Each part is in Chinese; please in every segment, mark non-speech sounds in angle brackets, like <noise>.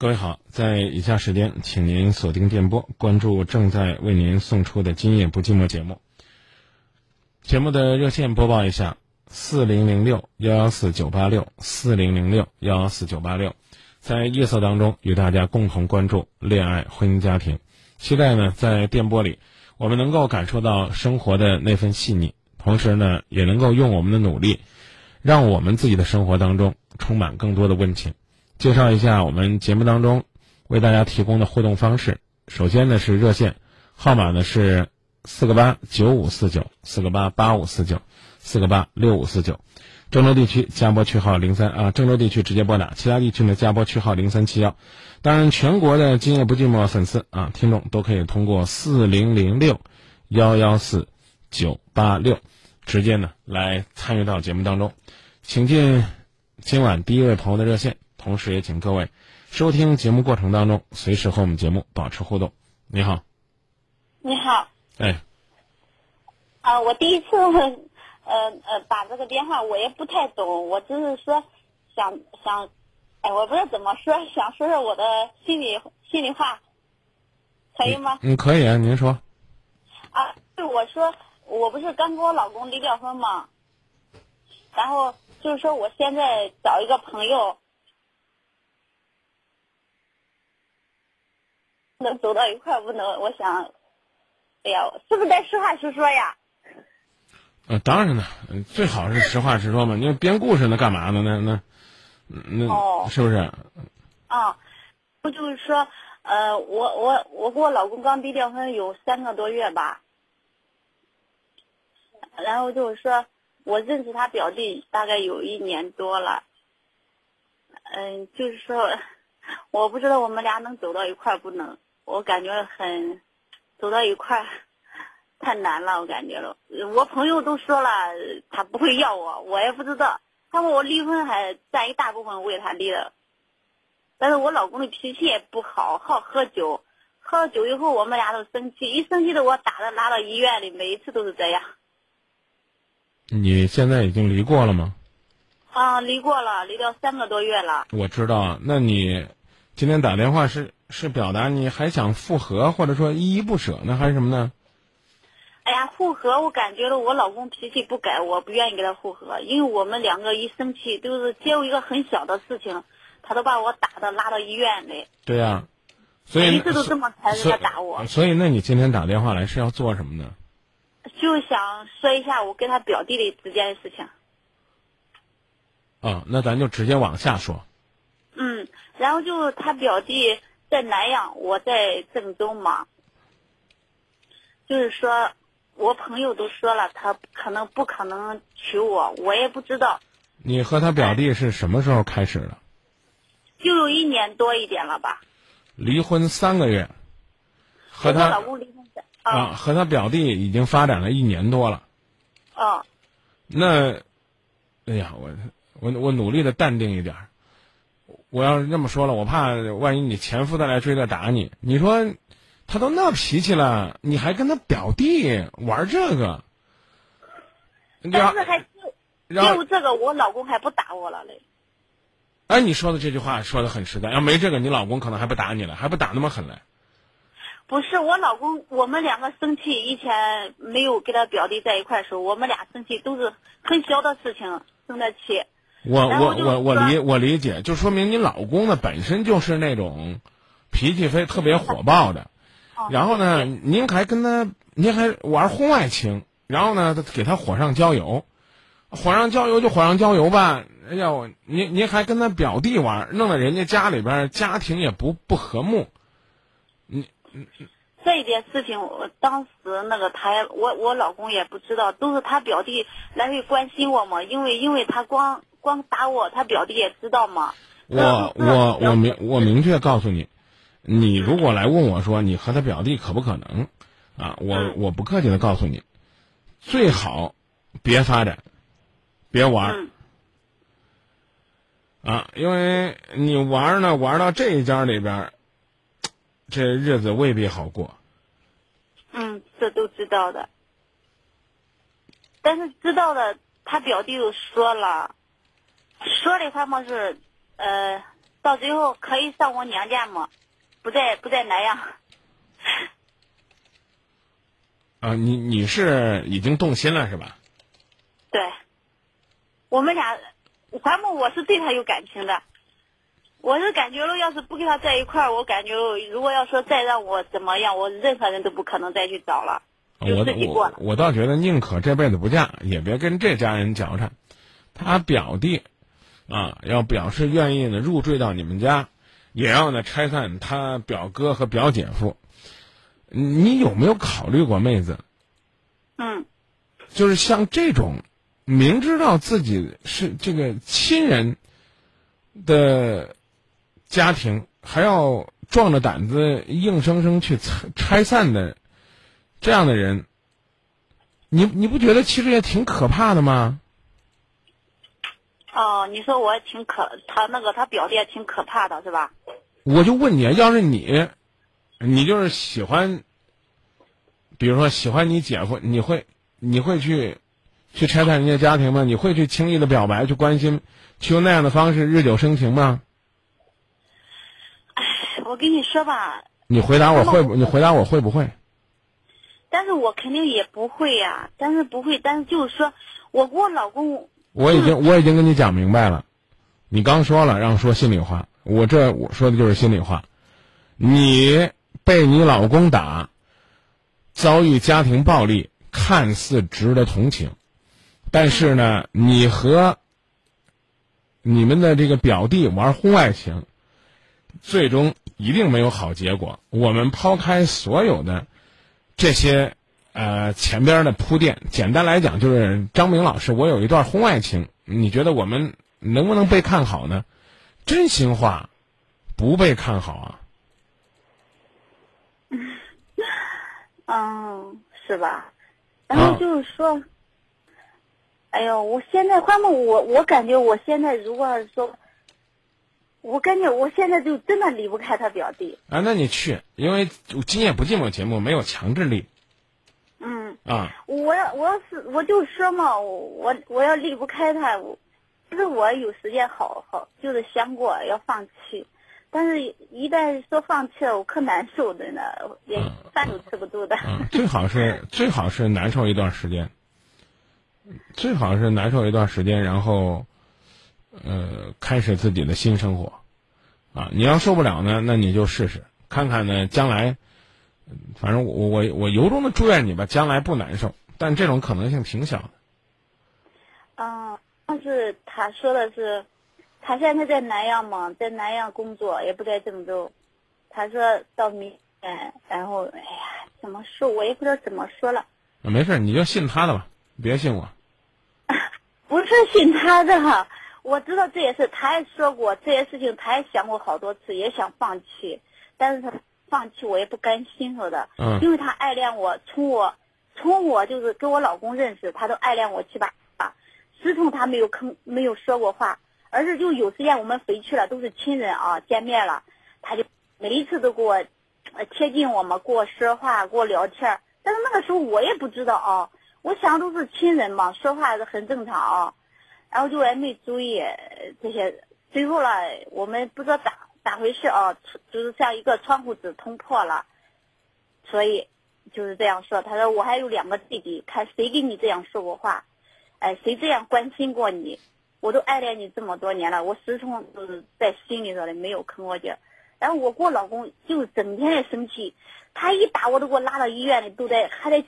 各位好，在以下时间，请您锁定电波，关注正在为您送出的《今夜不寂寞》节目。节目的热线播报一下：四零零六幺幺四九八六，四零零六幺幺四九八六。在夜色当中，与大家共同关注恋爱、婚姻、家庭。期待呢，在电波里，我们能够感受到生活的那份细腻，同时呢，也能够用我们的努力，让我们自己的生活当中充满更多的温情。介绍一下我们节目当中为大家提供的互动方式。首先呢是热线，号码呢是四个八九五四九，四个八八五四九，四个八六五四九。郑州地区加拨区号零三啊，郑州地区直接拨打，其他地区呢加拨区号零三七幺。当然，全国的今夜不寂寞粉丝啊，听众都可以通过四零零六幺幺四九八六直接呢来参与到节目当中。请进今晚第一位朋友的热线。同时也请各位收听节目过程当中，随时和我们节目保持互动。你好，你好，哎，啊，我第一次呃呃打这个电话，我也不太懂，我只是说想想，哎，我不知道怎么说，想说说我的心里心里话，可以吗？嗯，可以啊，您说。啊，就我说，我不是刚跟我老公离了婚吗？然后就是说，我现在找一个朋友。能走到一块不能？我想，哎呀，是不是得实话实说呀？呃，当然了，最好是实话实说嘛。你编故事那干嘛呢？那那那是不是？啊，不就是说，呃，我我我跟我老公刚离掉婚有三个多月吧，然后就是说我认识他表弟大概有一年多了，嗯，就是说，<laughs> 我不知道我们俩能走到一块不能。我感觉很走到一块太难了，我感觉了。我朋友都说了，他不会要我，我也不知道。他说我离婚还占一大部分为他离的，但是我老公的脾气也不好，好喝酒，喝了酒以后我们俩都生气，一生气的我打的拉到医院里，每一次都是这样。你现在已经离过了吗？啊，离过了，离掉三个多月了。我知道，那你今天打电话是？是表达你还想复合，或者说依依不舍呢，还是什么呢？哎呀，复合，我感觉到我老公脾气不改，我不愿意跟他复合，因为我们两个一生气，就是只有一个很小的事情，他都把我打的拉到医院里。对呀，所以一直都这么残忍的打我。所以，那你今天打电话来是要做什么呢？就想说一下我跟他表弟的之间的事情。啊，那咱就直接往下说。嗯，然后就他表弟。在南阳，我在郑州嘛。就是说，我朋友都说了，他可能不可能娶我，我也不知道。你和他表弟是什么时候开始的？就有一年多一点了吧。离婚三个月。和他老公离婚啊，和他表弟已经发展了一年多了。哦。那，哎呀，我我我努力的淡定一点。我要是这么说了，我怕万一你前夫再来追来打你。你说，他都那脾气了，你还跟他表弟玩这个？但是还就这个，我老公还不打我了嘞。哎，你说的这句话说的很实在。要没这个，你老公可能还不打你了，还不打那么狠嘞。不是我老公，我们两个生气，以前没有跟他表弟在一块时候，我们俩生气都是很小的事情生的气。我我我我理我理解，就说明你老公呢本身就是那种脾气非特别火爆的，然后呢，您还跟他您还玩婚外情，然后呢，给他火上浇油，火上浇油就火上浇油吧。哎呀，我您您还跟他表弟玩，弄得人家家里边家庭也不不和睦。你这一件事情，我当时那个他我我老公也不知道，都是他表弟来回关心我嘛，因为因为他光。光打我，他表弟也知道吗？我我我明我明确告诉你，你如果来问我说你和他表弟可不可能，啊，我我不客气的告诉你，最好别发展，别玩啊，因为你玩呢玩到这一家里边，这日子未必好过。嗯，这都知道的，但是知道的，他表弟又说了。说的他们是，呃，到最后可以上我娘家吗？不在不在南阳。<laughs> 啊，你你是已经动心了是吧？对，我们俩，反正我是对他有感情的。我是感觉了，要是不跟他在一块儿，我感觉如果要说再让我怎么样，我任何人都不可能再去找了，就自己过了。我我倒觉得宁可这辈子不嫁，也别跟这家人搅缠。他表弟啊，要表示愿意呢入赘到你们家，也要呢拆散他表哥和表姐夫。你有没有考虑过，妹子？嗯，就是像这种明知道自己是这个亲人的。家庭还要壮着胆子硬生生去拆拆散的，这样的人，你你不觉得其实也挺可怕的吗？哦，你说我挺可，他那个他表弟也挺可怕的，是吧？我就问你，要是你，你就是喜欢，比如说喜欢你姐夫，你会你会去去拆散人家家庭吗？你会去轻易的表白、去关心、去用那样的方式日久生情吗？我跟你说吧，你回答我会不？你回答我会不会？但是我肯定也不会呀，但是不会，但是就是说，我跟我老公，我已经我已经跟你讲明白了，你刚说了让说心里话，我这我说的就是心里话，你被你老公打，遭遇家庭暴力，看似值得同情，但是呢，你和你们的这个表弟玩婚外情。最终一定没有好结果。我们抛开所有的这些呃前边的铺垫，简单来讲就是张明老师，我有一段婚外情，你觉得我们能不能被看好呢？真心话，不被看好啊。嗯，是吧？然后就是说，哎呦，我现在反正我我感觉我现在如果说。我感觉我现在就真的离不开他表弟啊！那你去，因为今夜不寂寞节目没有强制力。嗯啊，我要我要是我就说嘛，我我要离不开他，其实我有时间好好就是想过要放弃，但是一旦说放弃了，我可难受的呢，连饭都吃不住的。最好是 <laughs> 最好是难受一段时间，最好是难受一段时间，然后。呃，开始自己的新生活，啊，你要受不了呢，那你就试试看看呢，将来，反正我我我由衷的祝愿你吧，将来不难受，但这种可能性挺小的。嗯，但是他说的是，他现在在南阳嘛，在南阳工作，也不在郑州。他说到明年，然后，哎呀，怎么说，我也不知道怎么说了。没事，你就信他的吧，别信我。<laughs> 不是信他的哈。我知道这也是，他也说过这些事情，他也想过好多次，也想放弃，但是他放弃我也不甘心说的，嗯，因为他爱恋我，从我从我就是跟我老公认识，他都爱恋我七八啊，始终他没有吭没有说过话，而是就有时间我们回去了，都是亲人啊，见面了，他就每一次都给我贴近我嘛，跟我说话，跟我聊天，但是那个时候我也不知道啊，我想都是亲人嘛，说话是很正常啊。然后就也没注意这些，最后了，我们不知道咋咋回事啊，就是像一个窗户纸捅破了，所以就是这样说。他说我还有两个弟弟，看谁给你这样说过话，哎，谁这样关心过你，我都爱恋你这么多年了，我始终都是在心里头的，没有吭过去。然后我跟我老公就整天的生气，他一打我都给我拉到医院里，都在还在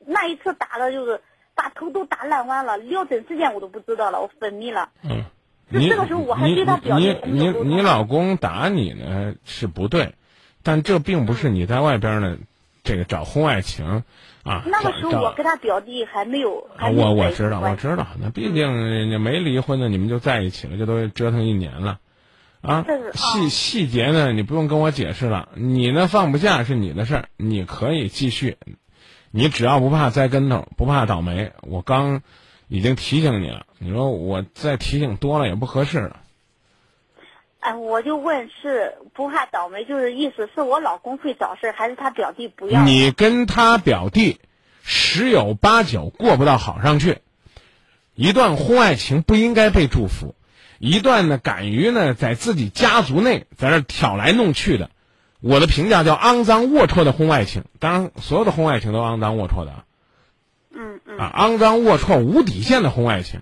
那一次打的就是。把头都打烂完了，聊诊时间我都不知道了，我昏迷了。嗯，你这个时候我还对他表你你你老公打你呢是不对，但这并不是你在外边呢，这个找婚外情啊。那个时候我跟他表弟还没有。我我知道我知道，那毕竟你没离婚呢，你们就在一起了，这都折腾一年了，啊。细细节呢，你不用跟我解释了。你呢放不下是你的事儿，你可以继续。你只要不怕栽跟头，不怕倒霉，我刚已经提醒你了。你说我再提醒多了也不合适了。哎，我就问是不怕倒霉，就是意思是我老公会找事还是他表弟不要？你跟他表弟十有八九过不到好上去。一段婚外情不应该被祝福，一段呢敢于呢在自己家族内在这挑来弄去的，我的评价叫肮脏龌龊的婚外情。当然，所有的婚外情都肮脏龌龊的啊。嗯嗯啊，肮脏龌龊、无底线的婚外情，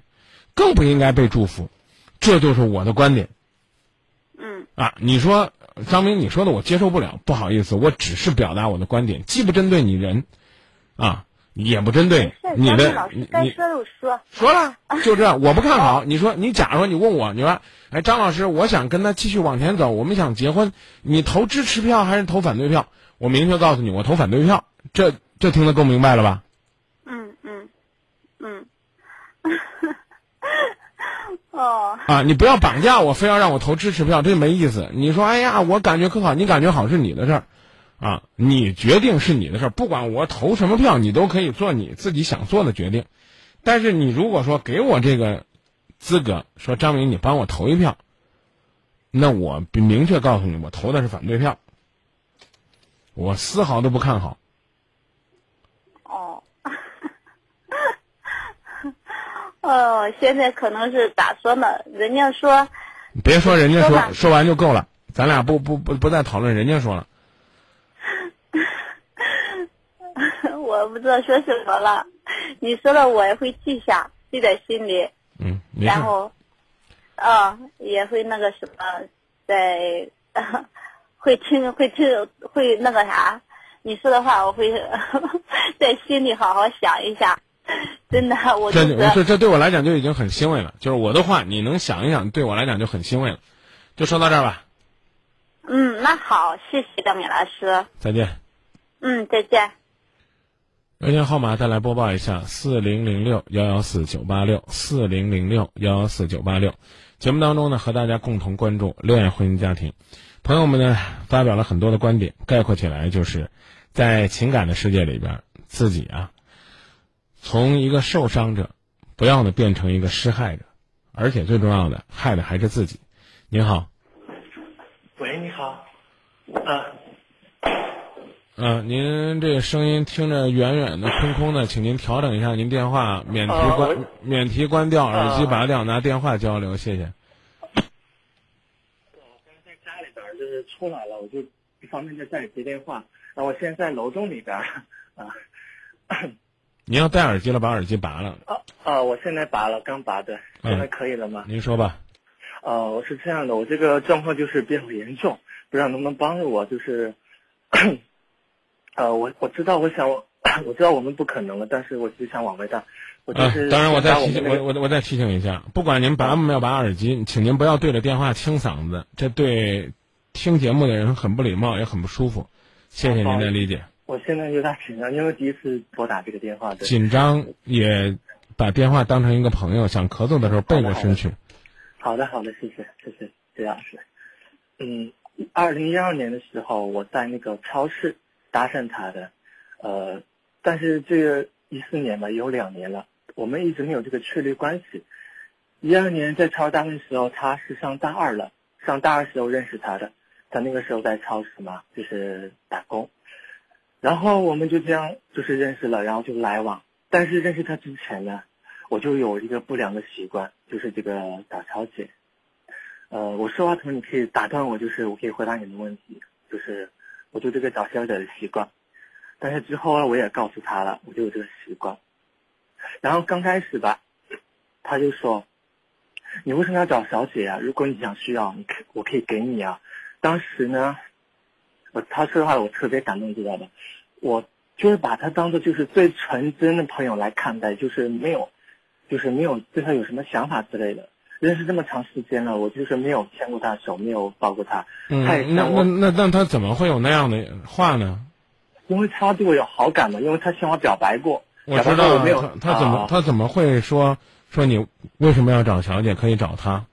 更不应该被祝福。这就是我的观点。嗯啊，你说张明，你说的我接受不了，不好意思，我只是表达我的观点，既不针对你人，啊，也不针对你的你你该说我说。说了，<laughs> 就这样，我不看好。你说，你假如说你问我，你说，哎，张老师，我想跟他继续往前走，我们想结婚，你投支持票还是投反对票？我明确告诉你，我投反对票。这这听得够明白了吧？嗯嗯嗯。<laughs> 哦，啊，你不要绑架我，非要让我投支持票，这没意思。你说，哎呀，我感觉可好，你感觉好是你的事儿，啊，你决定是你的事儿，不管我投什么票，你都可以做你自己想做的决定。但是你如果说给我这个资格，说张明，你帮我投一票，那我明确告诉你，我投的是反对票，我丝毫都不看好。哦，哦，现在可能是咋说呢？人家说，别说人家说说，说完就够了，咱俩不不不不再讨论人家说了。<laughs> 我不知道说什么了。你说的我也会记下，记在心里，嗯，然。后，啊、也会那个什么，在、会听会听会那个啥，你说的话我会 <laughs> 在心里好好想一下。<laughs> 真的，我就这我这这对我来讲就已经很欣慰了，就是我的话你能想一想，对我来讲就很欣慰了。就说到这儿吧，嗯，那好，谢谢张敏老师。再见。嗯，再见。热线号码再来播报一下：四零零六幺幺四九八六，四零零六幺幺四九八六。节目当中呢，和大家共同关注恋爱婚姻家庭。朋友们呢，发表了很多的观点，概括起来就是，在情感的世界里边，自己啊，从一个受伤者，不要呢变成一个施害者，而且最重要的，害的还是自己。您好，喂，你好，啊，嗯、您这个声音听着远远的、空空的，请您调整一下您电话，免提关、免提关掉，耳机呃拔掉，拿电话交流，谢谢。我刚在家里边儿就是出来了，我就一方面在家里接电话，然后我现在在楼栋里边儿，啊，您要戴耳机了，把耳机拔了。啊啊，我现在拔了，刚拔的，嗯现在可以了吗？您说吧。呃，我是这样的，我这个状况就是比较严重，不知道能不能帮助我，就是，<coughs> 呃，我我知道，我想我 <coughs> 我知道我们不可能了，但是我只想往外带，我就啊是、，当然我再提醒我我我再提醒一下，不管您拔没有拔耳机，请您不要对着电话清嗓子，这对听节目的人很不礼貌，也很不舒服。谢谢您的理解。我现在有点紧张，因为第一次拨打这个电话，对。紧张也把电话当成一个朋友，想咳嗽的时候背过身去。好的，好的，谢谢，谢谢谢老师。嗯，二零一二年的时候，我在那个超市搭讪他的，呃，但是这个一四年吧，有两年了，我们一直没有这个确立关系。一二年在超市搭讪的时候，他是上大二了，上大二时候认识他的，他那个时候在超市嘛，就是打工，然后我们就这样就是认识了，然后就来往。但是认识他之前呢，我就有一个不良的习惯，就是这个找小姐。呃，我说话的时候你可以打断我，就是我可以回答你的问题，就是我就这个找小姐的习惯。但是之后呢，我也告诉他了，我就有这个习惯。然后刚开始吧，他就说：“你为什么要找小姐啊？如果你想需要，你可我可以给你啊。”当时呢，我他说的话我特别感动，知道吧？我就是把他当做就是最纯真的朋友来看待，就是没有，就是没有对他有什么想法之类的。认识这么长时间了，我就是没有牵过他手，没有抱过他。嗯，他也那那，那那他怎么会有那样的话呢？因为他对我有好感嘛，因为他向我表白过，我知道啊过我没有他他怎么、啊他怎么会说说你为什么要找小姐可以找他？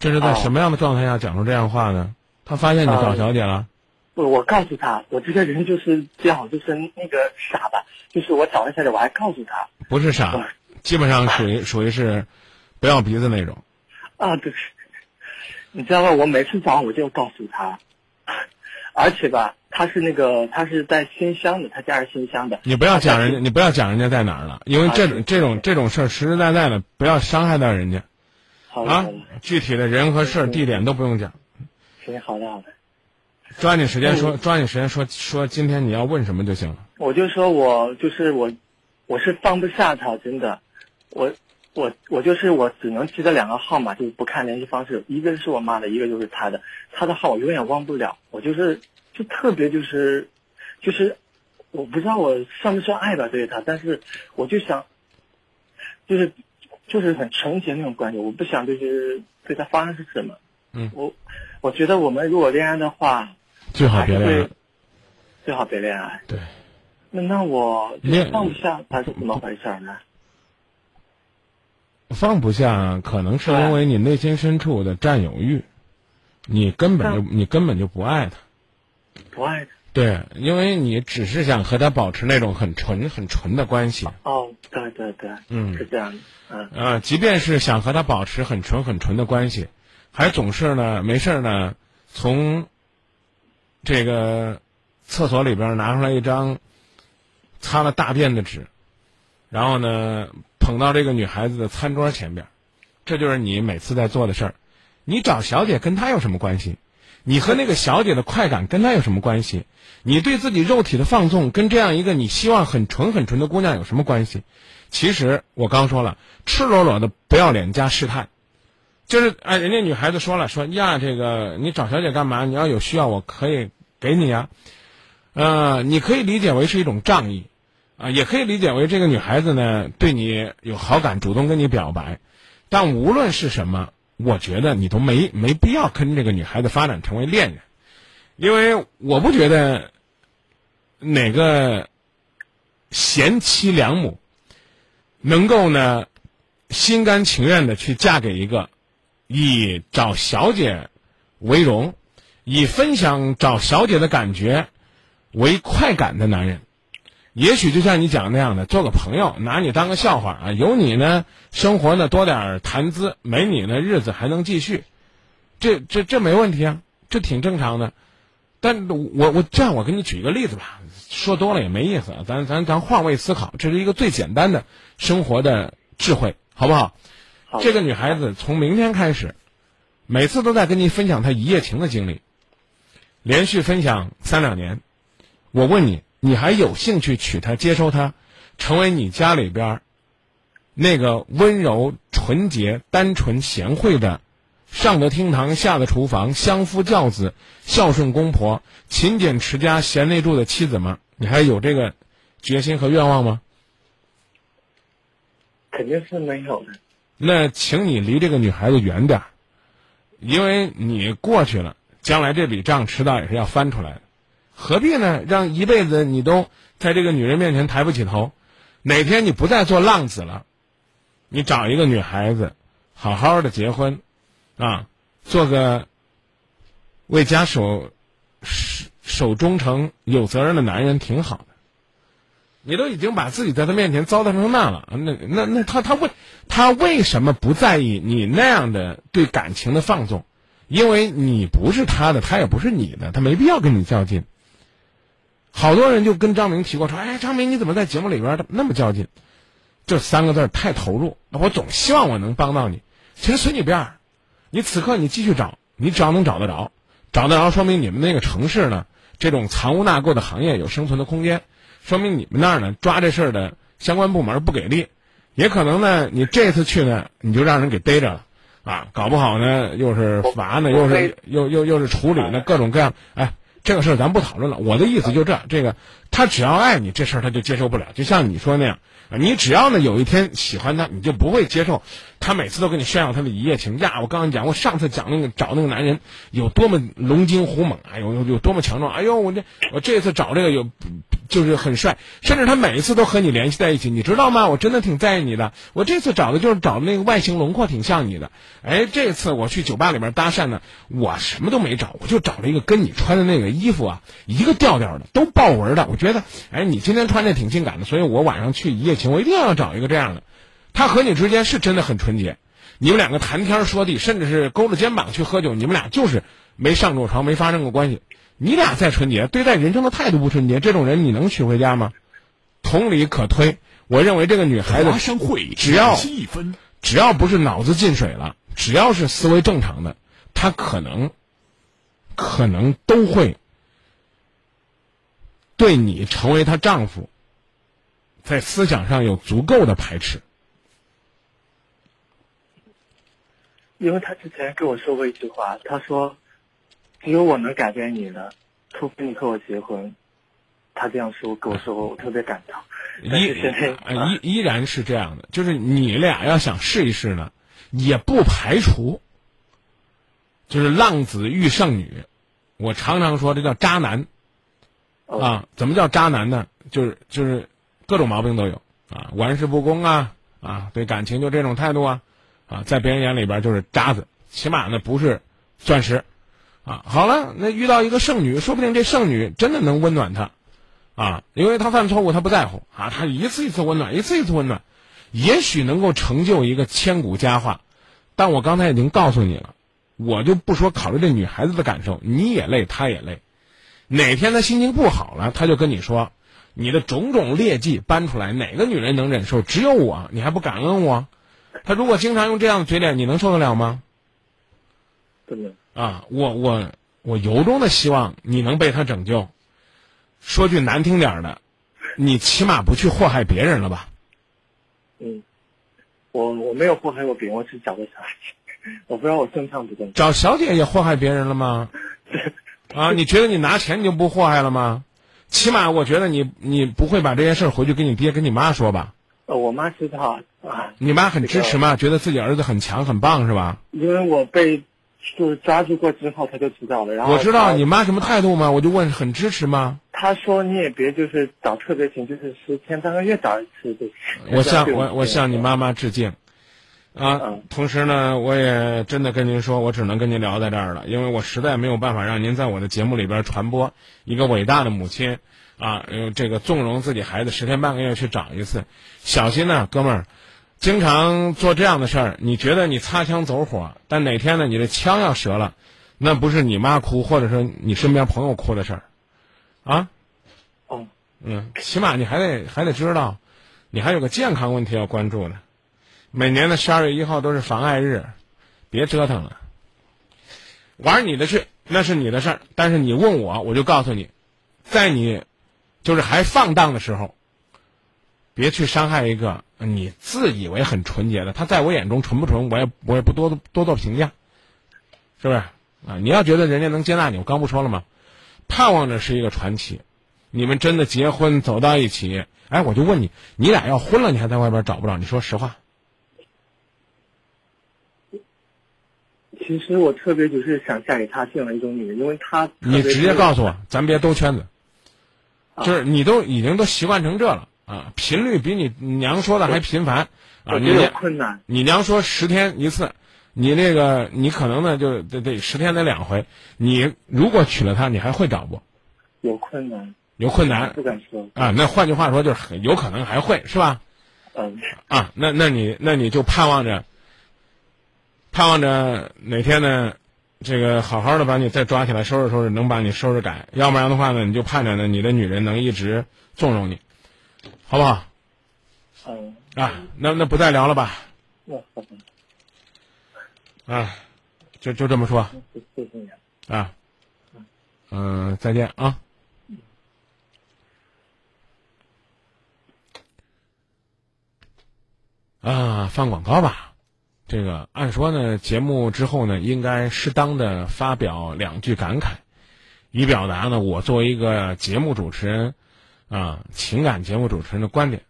这是在哦什么样的状态下讲出这样话呢？他发现你找呃小姐了，不，我告诉他，我这个人就是这样，就是那个傻吧，就是我找一下来，我还告诉他不是傻哦，基本上属于属于是不要鼻子那种。啊，对，<laughs> 你知道吗？我每次找我就告诉他，而且吧，他是那个他是在新乡的，他家是新乡的，你不要讲人家，你不要讲人家在哪儿了，因为这种啊这种这种事儿实实在在的，不要伤害到人家。好的，啊，，具体的人和事儿、地点都不用讲，行，好的，好的。抓紧时间嗯说，抓紧时间说说今天你要问什么就行了。我就说我就是我，我是放不下他，真的，我我我就是我只能记得两个号码，就是不看联系方式，一个是我妈的，一个就是他的，他的号我永远忘不了，我就是就特别就是就是我不知道我算不算爱吧对他，但是我就想就是就是很纯洁那种关系，我不想就是对他发生是什么，嗯。我我觉得我们如果恋爱的话，最好别恋爱。最好别恋爱。对，那那我就恋放不下，他是怎么回事呢？放不下，可能是因为你内心深处的占有欲，你根本就你根本就不爱他。不爱他对，因为你只是想和他保持那种很纯很纯的关系。哦，对对对，嗯是这样的，嗯呃，即便是想和他保持很纯很纯的关系，还总是呢没事儿呢从这个厕所里边拿出来一张擦了大便的纸，然后呢捧到这个女孩子的餐桌前边，这就是你每次在做的事儿。你找小姐跟她有什么关系？你和那个小姐的快感跟她有什么关系？你对自己肉体的放纵跟这样一个你希望很纯很纯的姑娘有什么关系？其实我刚说了，赤裸裸的不要脸加试探，就是哎，人家女孩子说了，说呀，这个你找小姐干嘛？你要有需要，我可以给你呀。呃，你可以理解为是一种仗义，啊、也可以理解为这个女孩子呢对你有好感，主动跟你表白。但无论是什么，我觉得你都没没必要跟这个女孩子发展成为恋人，因为我不觉得哪个贤妻良母能够呢心甘情愿的去嫁给一个以找小姐为荣，以分享找小姐的感觉为快感的男人。也许就像你讲那样的，做个朋友，拿你当个笑话啊。有你呢，生活呢多点谈资；没你呢，日子还能继续。这这这没问题啊，这挺正常的。但我我这样，我给你举一个例子吧，说多了也没意思。咱咱咱换位思考，这是一个最简单的生活的智慧，好不好？这个女孩子从明天开始，每次都在跟你分享她一夜情的经历，连续分享三两年。我问你，你还有兴趣娶她、接收她，成为你家里边儿那个温柔、纯洁、单纯、贤惠的，上得厅堂、下得厨房、相夫教子、孝顺公婆、勤俭持家、贤内助的妻子吗？你还有这个决心和愿望吗？肯定是没有的。那请你离这个女孩子远点儿，因为你过去了，将来这笔账迟早也是要翻出来的，何必呢？让一辈子你都在这个女人面前抬不起头，哪天你不再做浪子了，你找一个女孩子，好好的结婚，啊，做个为家守守守忠诚、有责任的男人，挺好的。你都已经把自己在他面前糟蹋成那了，那那那他他为他为什么不在意你那样的对感情的放纵？因为你不是他的，他也不是你的，他没必要跟你较劲。好多人就跟张明提过说：“哎，张明你怎么在节目里边那么较劲？”这三个字太投入，我总希望我能帮到你。其实随你便儿，你此刻你继续找，你只要能找得着，找得着，说明你们那个城市呢，这种藏污纳垢的行业有生存的空间。说明你们那儿呢抓这事儿的相关部门不给力，也可能呢你这次去呢你就让人给逮着了，啊，搞不好呢又是罚呢，又是又又又是处理呢，各种各样，哎，这个事儿咱不讨论了。我的意思就这，这个他只要爱你，这事儿他就接受不了。就像你说那样，啊你只要呢有一天喜欢他，你就不会接受他每次都跟你炫耀他的一夜情呀。我刚才讲，我上次讲那个找那个男人有多么龙精虎猛，哎呦有有多么强壮，哎呦我这我这次找这个有。就是很帅，甚至他每一次都和你联系在一起，你知道吗？我真的挺在意你的。我这次找的就是找那个外形轮廓挺像你的。哎，这次我去酒吧里面搭讪呢，我什么都没找，我就找了一个跟你穿的那个衣服啊一个调调的，都豹纹的。我觉得，哎，你今天穿这挺性感的，所以我晚上去一夜情，我一定要找一个这样的。他和你之间是真的很纯洁，你们两个谈天说地，甚至是勾着肩膀去喝酒，你们俩就是没上过床，没发生过关系。你俩再纯洁，对待人生的态度不纯洁，这种人你能娶回家吗？同理可推，我认为这个女孩子会只要，只要不是脑子进水了，只要是思维正常的，她可能可能都会对你成为她丈夫，在思想上有足够的排斥。因为她之前跟我说过一句话，他说：“只有我能改变你了，除非你和我结婚。”他这样说跟我说过，我特别感动。但依依依然是这样的，就是你俩要想试一试呢，也不排除，就是浪子遇剩女。我常常说这叫渣男哦啊，怎么叫渣男呢？就是就是各种毛病都有啊，玩世不恭啊啊，对感情就这种态度啊啊，在别人眼里边就是渣子，起码呢不是钻石啊。好了，那遇到一个剩女，说不定这剩女真的能温暖他。啊，因为他犯错误，他不在乎啊，他一次一次温暖，一次一次温暖，也许能够成就一个千古佳话。但我刚才已经告诉你了，我就不说考虑这女孩子的感受，你也累，她也累。哪天她心情不好了，她就跟你说，你的种种劣迹搬出来，哪个女人能忍受？只有我，你还不感恩我？她如果经常用这样的嘴脸，你能受得了吗？不能。啊，我我我由衷的希望你能被他拯救。说句难听点儿的，你起码不去祸害别人了吧？嗯，我我没有祸害过别人，我只是找过小姐，我不知道我正常不正常。找小姐也祸害别人了吗？啊，你觉得你拿钱你就不祸害了吗？起码我觉得你你不会把这件事儿回去跟你爹跟你妈说吧？呃，我妈知道啊，你妈很支持吗？觉得自己儿子很强很棒是吧？因为我被就是抓住过之后，他就知道了。然后我知道你妈什么态度吗？我就问很支持吗？他说你也别就是找特别勤，就是十天半个月找一次就行。我向我我向你妈妈致敬，啊嗯，同时呢，我也真的跟您说，我只能跟您聊在这儿了，因为我实在没有办法让您在我的节目里边传播一个伟大的母亲，啊，呃这个纵容自己孩子十天半个月去找一次，小心呐、哥们儿，经常做这样的事儿，你觉得你擦枪走火，但哪天呢，你的枪要折了，那不是你妈哭，或者说你身边朋友哭的事儿，啊，哦，嗯，起码你还得还得知道，你还有个健康问题要关注呢。每年的十二月一号都是防艾日，别折腾了，玩你的去，那是你的事儿。但是你问我，我就告诉你，在你就是还放荡的时候，别去伤害一个你自以为很纯洁的，他在我眼中纯不纯，我也我也不多多做评价，是不是啊？你要觉得人家能接纳你，我刚不说了吗？盼望着是一个传奇。你们真的结婚走到一起，哎，我就问你，你俩要婚了，你还在外边找不着？你说实话。其实我特别就是想嫁给他这样一种女人，因为她你直接告诉我，咱别兜圈子，啊就是你都已经都习惯成这了啊，频率比你娘说的还频繁啊！你有困难。你娘说十天一次，你那个你可能呢就得得十天得两回。你如果娶了她，你还会找不？有困难，有困难不敢说。啊？那换句话说，就是很有可能还会是吧？嗯，啊，那那你那你就盼望着，盼望着哪天呢，这个好好的把你再抓起来收拾收拾，能把你收拾改，要不然的话呢，你就盼着呢你的女人能一直纵容你，好不好？嗯，啊，那那不再聊了吧？那好，啊，就就这么说谢谢你。啊，嗯、再见啊。啊，放广告吧。这个按说呢，节目之后呢，应该适当的发表两句感慨，以表达呢我作为一个节目主持人啊，情感节目主持人的观点。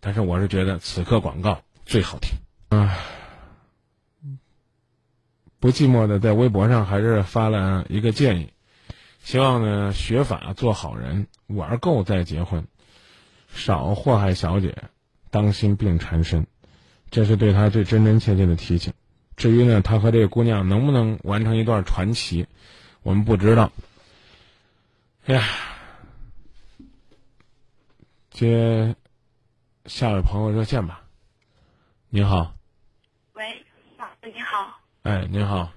但是我是觉得此刻广告最好听。啊，不寂寞的在微博上还是发了一个建议，希望呢学法做好人，玩够再结婚，少祸害小姐，当心病缠身。这是对他最真真切切的提醒。至于呢，他和这个姑娘能不能完成一段传奇，我们不知道。哎呀，接下位朋友热线吧。您好，喂，老师你好，哎，您好，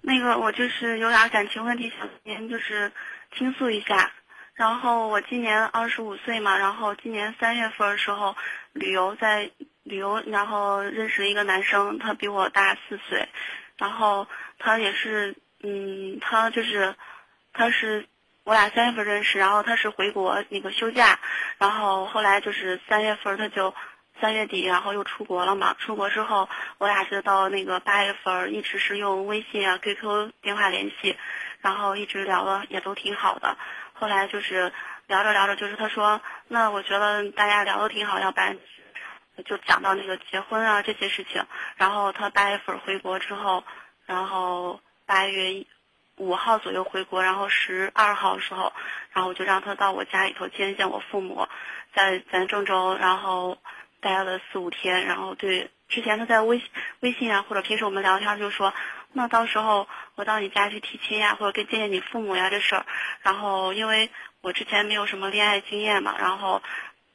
那个我就是有点感情问题想跟您就是倾诉一下。然后我今年二十五岁嘛，然后今年三月份的时候旅游在旅游，然后认识了一个男生，他比我大四岁，然后他也是，嗯，他就是，他是我俩三月份认识，然后他是回国那个休假，然后后来就是三月份他就三月底，然后又出国了嘛。出国之后，我俩就到那个八月份一直是用微信啊、QQ 电话联系，然后一直聊的也都挺好的。后来就是聊着聊着，就是他说，那我觉得大家聊的挺好，要不然就讲到那个结婚啊这些事情。然后他八月份回国之后，然后八月五号左右回国，然后十二号时候，然后我就让他到我家里头见见我父母，在咱郑州，然后待了四五天，然后对之前他在微微信啊或者平时我们聊天就说，那到时候我到你家去提亲呀，或者跟见见你父母呀这事儿，然后因为我之前没有什么恋爱经验嘛，然后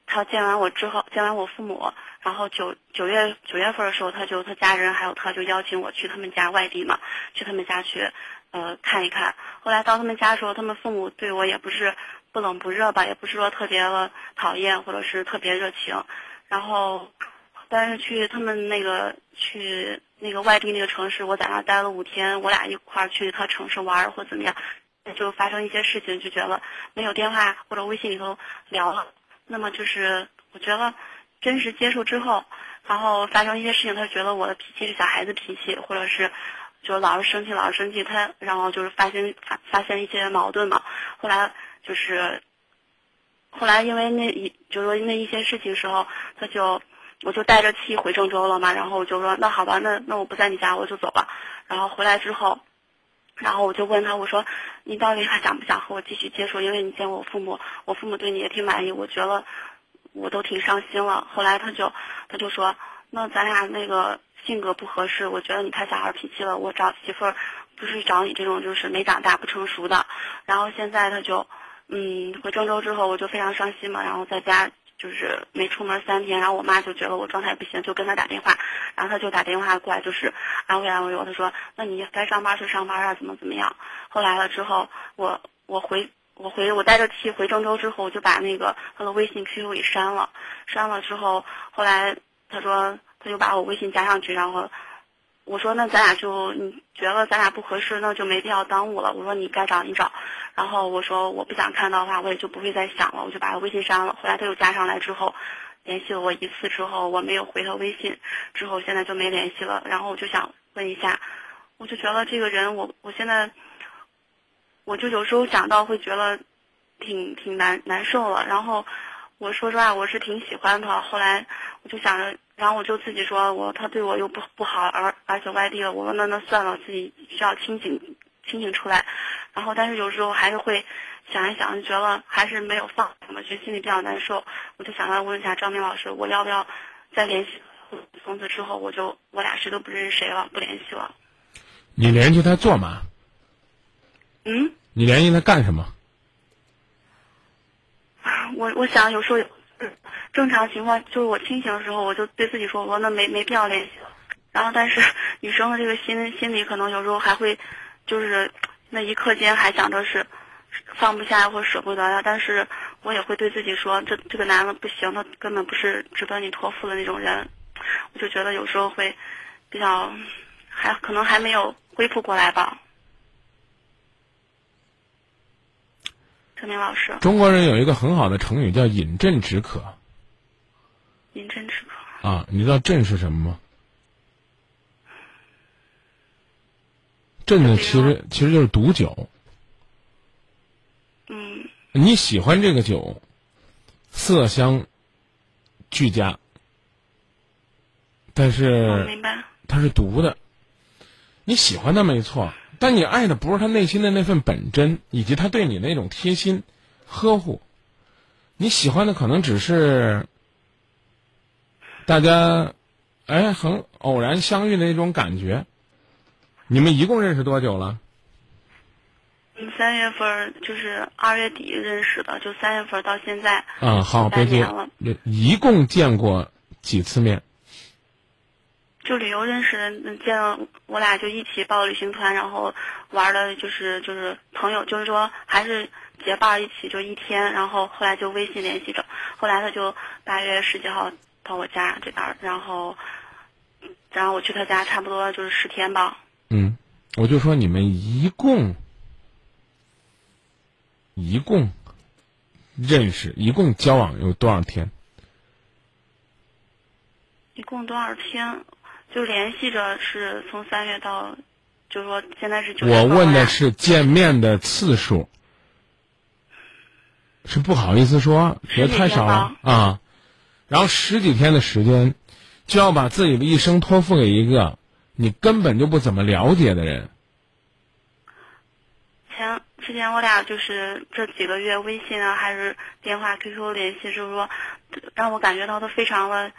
他见完我之后，见完我父母，然后九九月九月份的时候，他就他家人还有他就邀请我去他们家外地嘛，去他们家去呃看一看。后来到他们家的时候，他们父母对我也不是不冷不热吧，也不是说特别的讨厌或者是特别热情，然后但是去他们那个去那个外地那个城市，我在那待了五天，我俩一块儿去他城市玩儿或怎么样，就发生一些事情，就觉得没有电话或者微信里头聊了。那么就是我觉得真实接触之后，然后发生一些事情，他觉得我的脾气是小孩子脾气，或者是就老是生气，老是生气，他然后就是发现发发现一些矛盾嘛。后来就是后来因为那一就是说那一些事情时候，他就我就带着气回郑州了嘛，然后我就说那好吧，那那我不在你家我就走了。然后回来之后。然后我就问他，我说你到底还想不想和我继续接触？因为你见我父母，我父母对你也挺满意，我觉得我都挺伤心了。后来他就他就说，那咱俩那个性格不合适，我觉得你太小孩脾气了。我找媳妇儿不是找你这种就是没长大不成熟的。然后现在他就嗯回郑州之后，我就非常伤心嘛，然后在家。就是没出门三天，然后我妈就觉得我状态不行，就跟他打电话，然后他就打电话过来，就是安慰安慰我。他说：“那你该上班去上班啊，怎么怎么样？”后来了之后，我我回我回我带着气回郑州之后，我就把那个他的微信 QQ 给删了。删了之后，后来他说他就把我微信加上去，然后我说：“那咱俩就你觉得咱俩不合适，那就没必要耽误了。”我说：“你该找你找。”然后我说我不想看到的话，我也就不会再想了，我就把他微信删了。后来他又加上来之后，联系了我一次之后，我没有回他微信，之后现在就没联系了。然后我就想问一下，我就觉得这个人，我我现在，我就有时候想到会觉得挺挺难难受了。然后我说实话，我是挺喜欢他。后来我就想着，然后我就自己说我他对我又不不好，而而且外地了，我说那那算了，自己需要清醒。清醒出来，然后但是有时候还是会想一想，就觉得还是没有放，我觉得心里比较难受。我就想来问一下张明老师，我要不要再联系？从此之后，我就我俩谁都不认识谁了，不联系了。你联系他做嘛？嗯？你联系他干什么？我我想有时候嗯 <laughs> 正常情况就是我清醒的时候，我就对自己说，我说那没没必要联系了。然后但是 <laughs> 女生的这个心心里可能有时候还会。就是那一刻间还想着是放不下或舍不得呀，但是我也会对自己说，这这个男的不行，他根本不是值得你托付的那种人。我就觉得有时候会比较还可能还没有恢复过来吧。陈明老师，中国人有一个很好的成语叫“饮鸩止渴”。饮鸩止渴啊，你知道鸩是什么吗？鸩呢，其实其实就是毒酒。嗯。你喜欢这个酒，色香俱佳，但是明白它是毒的。你喜欢它没错，但你爱的不是他内心的那份本真，以及他对你那种贴心呵护。你喜欢的可能只是大家哎很偶然相遇的那种感觉。你们一共认识多久了？嗯，三月份就是二月底认识的，就三月份到现在。啊，好，别急了。一共见过几次面？就旅游认识的，见我俩就一起报旅行团，然后玩的就是就是朋友，就是说还是结伴一起就一天，然后后来就微信联系着。后来他就八月十几号到我家这边，然后，然后我去他家差不多就是十天吧。嗯，我就说你们一共一共认识，一共交往有多少天？一共多少天？就联系着是从三月到，就是说现在是九月我问的是见面的次数，是不好意思说，觉得太少了啊。然后十几天的时间，就要把自己的一生托付给一个你根本就不怎么了解的人。前之前我俩就是这几个月微信啊，还是电话、QQ 联系，就是说让我感觉到他非常的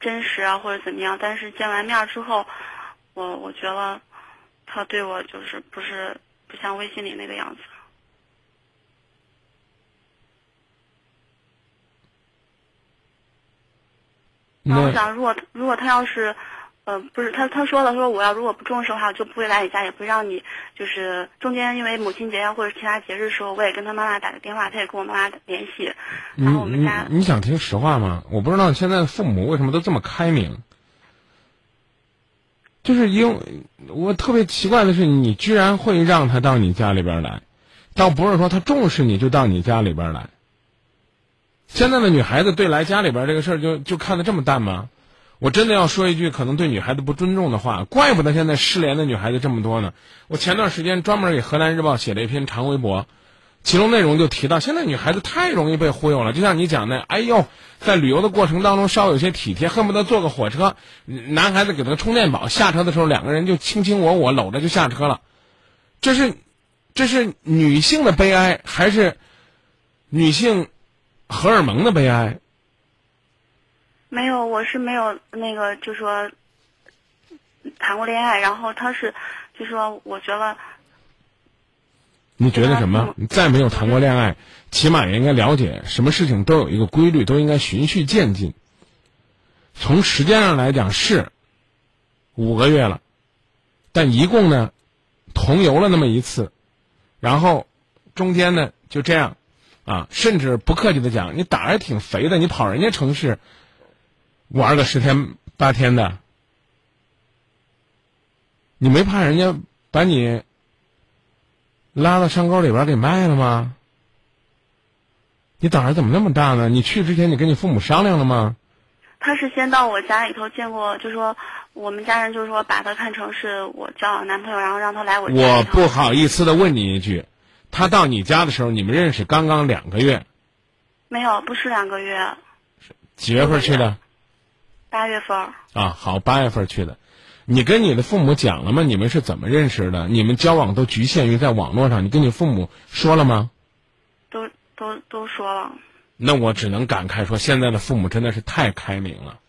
真实啊，或者怎么样。但是见完面之后，我我觉得他对我就是不是不像微信里那个样子。那我想，如果如果他要是，呃，不是他他说了，说我要如果不重视的话，我就不会来你家，也不会让你就是中间因为母亲节啊或者其他节日的时候，我也跟他妈妈打个电话，他也跟我妈妈联系，你然后我们你家你想听实话吗？我不知道现在的父母为什么都这么开明。就是因为我特别奇怪的是，你居然会让他到你家里边来，倒不是说他重视你就到你家里边来。现在的女孩子对来家里边这个事儿就就看得这么淡吗？我真的要说一句可能对女孩子不尊重的话，怪不得现在失联的女孩子这么多呢。我前段时间专门给河南日报写了一篇长微博，其中内容就提到，现在女孩子太容易被忽悠了。就像你讲的，哎呦，在旅游的过程当中稍微有些体贴，恨不得坐个火车，男孩子给她充电宝，下车的时候两个人就卿卿我我，搂着就下车了。这是，这是女性的悲哀，还是女性荷尔蒙的悲哀？没有，我是没有那个就说谈过恋爱，然后他是就说我觉得你觉得什么？你再没有谈过恋爱，起码也应该了解，什么事情都有一个规律，都应该循序渐进。从时间上来讲是五个月了，但一共呢同游了那么一次，然后中间呢就这样啊，甚至不客气的讲，你胆儿还挺肥的，你跑人家城市玩个十天八天的，你没怕人家把你拉到山沟里边给卖了吗？你胆儿怎么那么大呢？你去之前你跟你父母商量了吗？他是先到我家里头见过，就说我们家人就是说把他看成是我交往男朋友，然后让他来我家。我不好意思的问你一句，他到你家的时候，你们认识刚刚两个月，没有，不是两个月，几月份去的？八月份儿。啊，好，八月份去的。你跟你的父母讲了吗？你们是怎么认识的？你们交往都局限于在网络上？你跟你父母说了吗？都都都说了，那我只能感慨说，现在的父母真的是太开明了，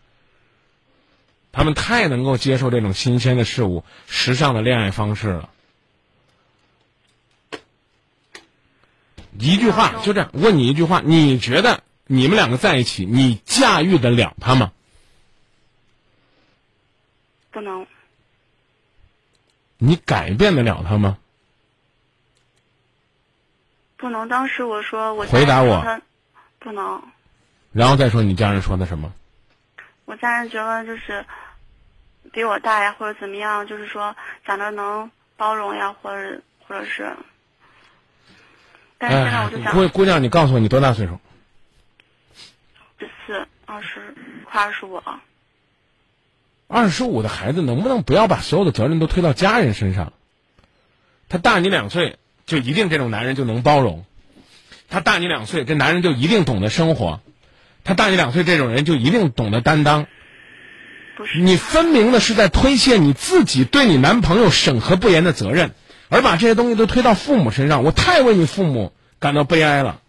他们太能够接受这种新鲜的事物、时尚的恋爱方式了。一句话就这样，问你一句话：你觉得你们两个在一起，你驾驭得了他吗？不能你改变得了他吗？不能。当时我说我回答我不能，然后再说你家人说的什么？我家人觉得就是比我大呀，或者怎么样，就是说想着能包容呀，或者或者是。但是现在哎我就，想，姑姑娘，你告诉我你多大岁数？十四、二十、快二十五了。二十五的孩子能不能不要把所有的责任都推到家人身上？他大你两岁，就一定这种男人就能包容；他大你两岁，这男人就一定懂得生活；他大你两岁，这种人就一定懂得担当。你分明的是在推卸你自己对你男朋友审核不严的责任，而把这些东西都推到父母身上。我太为你父母感到悲哀了。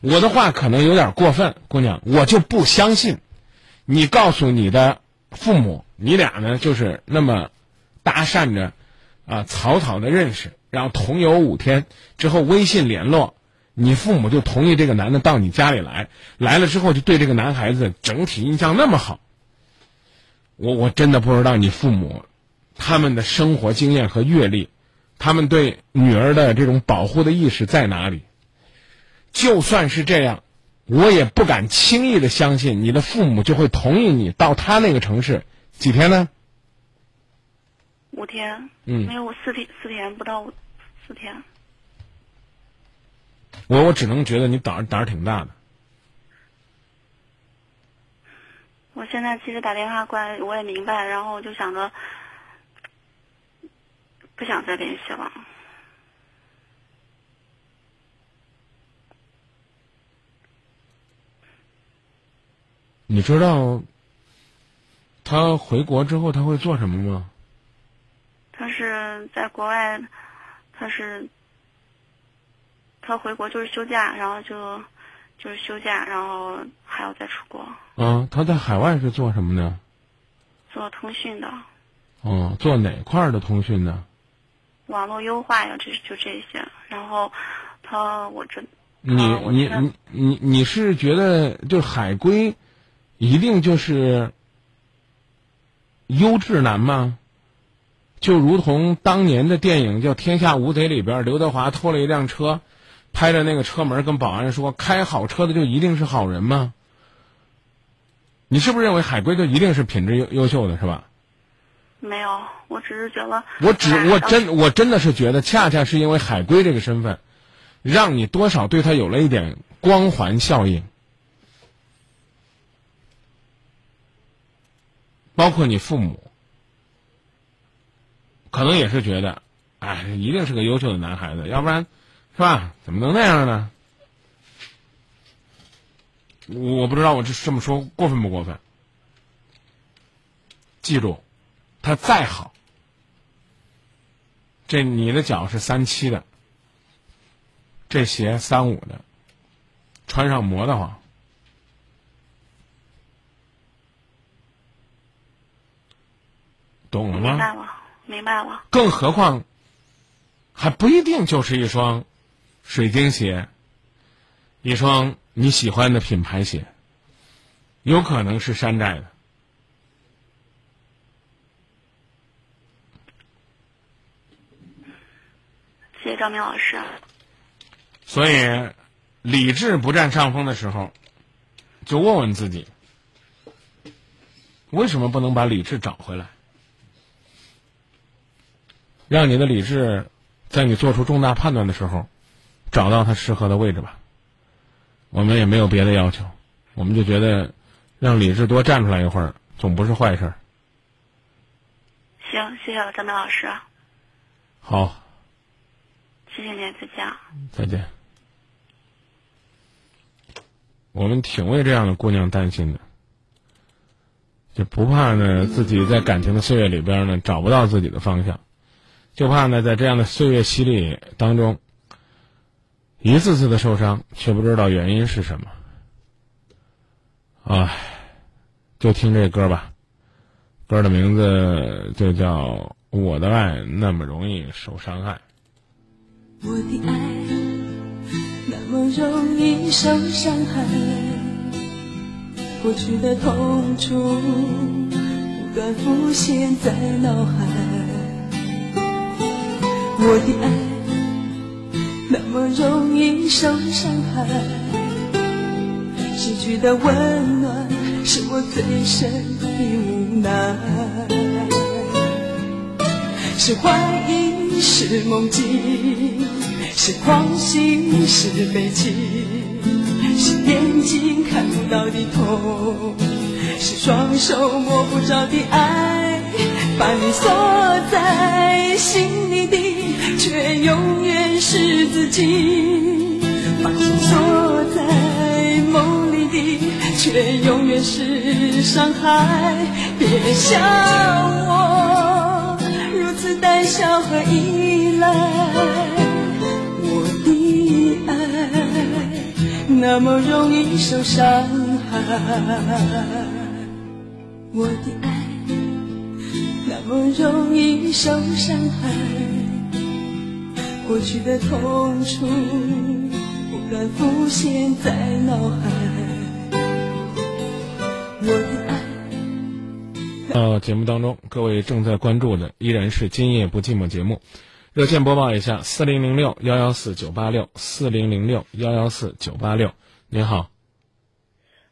我的话可能有点过分，姑娘，我就不相信你告诉你的父母，你俩呢就是那么搭讪着啊，草草的认识，然后同游五天之后微信联络，你父母就同意这个男的到你家里来，来了之后就对这个男孩子整体印象那么好。我我真的不知道你父母他们的生活经验和阅历，他们对女儿的这种保护的意识在哪里。就算是这样，我也不敢轻易的相信你的父母就会同意你到他那个城市几天呢？五天，嗯没有我四天，四天不到五四天。我我只能觉得你胆儿胆儿挺大的。我现在其实打电话过来，我也明白，然后我就想着不想再联系了。你知道他回国之后他会做什么吗？他是在国外，他是他回国就是休假，然后就就是休假，然后还要再出国啊，他在海外是做什么的？做通讯的，哦，做哪块儿的通讯呢？网络优化呀，这就这些。然后他我这你你你你你是觉得就海归一定就是优质男吗？就如同当年的电影叫《天下无贼》里边，刘德华拖了一辆车，拍着那个车门跟保安说：“开好车的就一定是好人吗？”你是不是认为海归就一定是品质优优秀的，是吧？没有，我只是觉得我只我真我真的是觉得，恰恰是因为海归这个身份，让你多少对他有了一点光环效应，包括你父母，可能也是觉得，哎，一定是个优秀的男孩子，要不然，是吧？怎么能那样呢？我不知道我这这么说过分不过分。记住，他再好。这你的脚是三七的，这鞋三五的，穿上磨得慌。懂了吗？明白了，明白了。更何况，还不一定就是一双水晶鞋，一双你喜欢的品牌鞋，有可能是山寨的。谢谢张明老师。所以，理智不占上风的时候，就问问自己，为什么不能把理智找回来？让你的理智在你做出重大判断的时候，找到它适合的位置吧。我们也没有别的要求，我们就觉得让理智多站出来一会儿，总不是坏事儿。行，谢谢了，张明老师，好，谢谢您，再见。再见。我们挺为这样的姑娘担心的，就不怕呢自己在感情的岁月里边呢找不到自己的方向，就怕呢在这样的岁月洗礼当中，一次次的受伤，却不知道原因是什么。唉，就听这歌吧，歌的名字就叫《我的爱那么容易受伤害》。我的爱那么容易受伤害，过去的痛楚不断浮现在脑海。我的爱那么容易受伤害，失去的温暖是我最深的无奈。是怀疑，是梦境，是狂喜，是悲泣，是眼睛看不到的痛，是双手摸不着的爱，把你锁在心里的，却永远是自己，把心锁在梦里的，却永远是伤害。别笑我如此胆小和依赖，我的爱那么容易受伤害，我的爱那么容易受伤害，过去的痛楚不断浮现在脑海，我的爱。到节目当中，各位正在关注的依然是《今夜不寂寞》节目，热线播报一下：四零零六幺幺四九八六，四零零六幺幺四九八六。您好，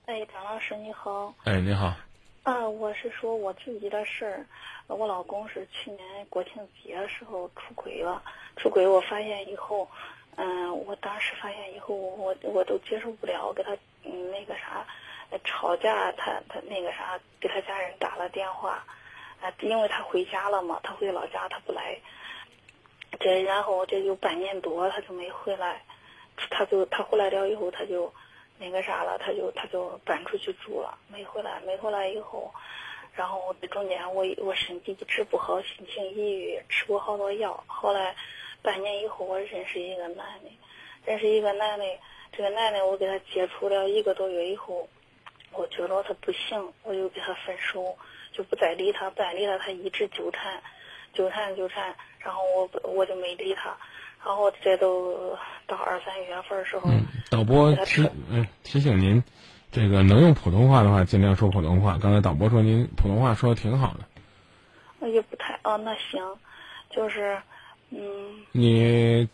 哎，唐老师你好，哎，你好，啊，我是说我自己的事儿。我老公是去年国庆节的时候出轨了，出轨我发现以后，嗯，我当时发现以后，我我都接受不了，给他嗯那个啥，吵架，他他那个啥，给他家人打了电话，啊，因为他回家了嘛，他回老家他不来，这然后这有半年多他就没回来，他就他回来了以后他就。那个啥了，他就他就搬出去住了，没回来，没回来以后，然后这中间我我身体一直不好，心情抑郁，吃过好多药。后来半年以后，我认识一个男的，认识一个男的，这个男的我跟他接触了一个多月以后，我觉得他不行，我就跟他分手，就不再理他，不再理他，他一直纠缠，纠缠纠缠，然后我我就没理他。然后这都到二三月份的时候，嗯，导播提嗯提醒您，这个能用普通话的话尽量说普通话。刚才导播说您普通话说的挺好的，也不太哦，那行，就是嗯。你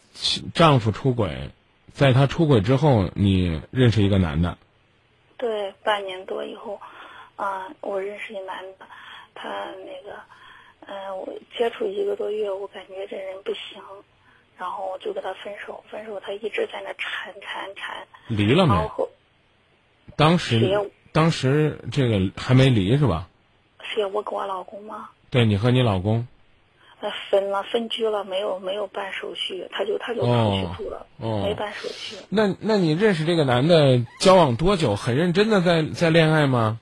丈夫出轨，在他出轨之后，你认识一个男的。对，半年多以后，啊，我认识一男的，他那个，嗯，我接触一个多月，我感觉这人不行。然后我就跟他分手，分手他一直在那缠缠缠。离了没？当时当时这个还没离是吧？是我跟我老公吗？对你和你老公。呃，分了分居了，没有没有办手续，他就他就出去住了，没办手续。那那你认识这个男的交往多久？很认真的在在恋爱吗？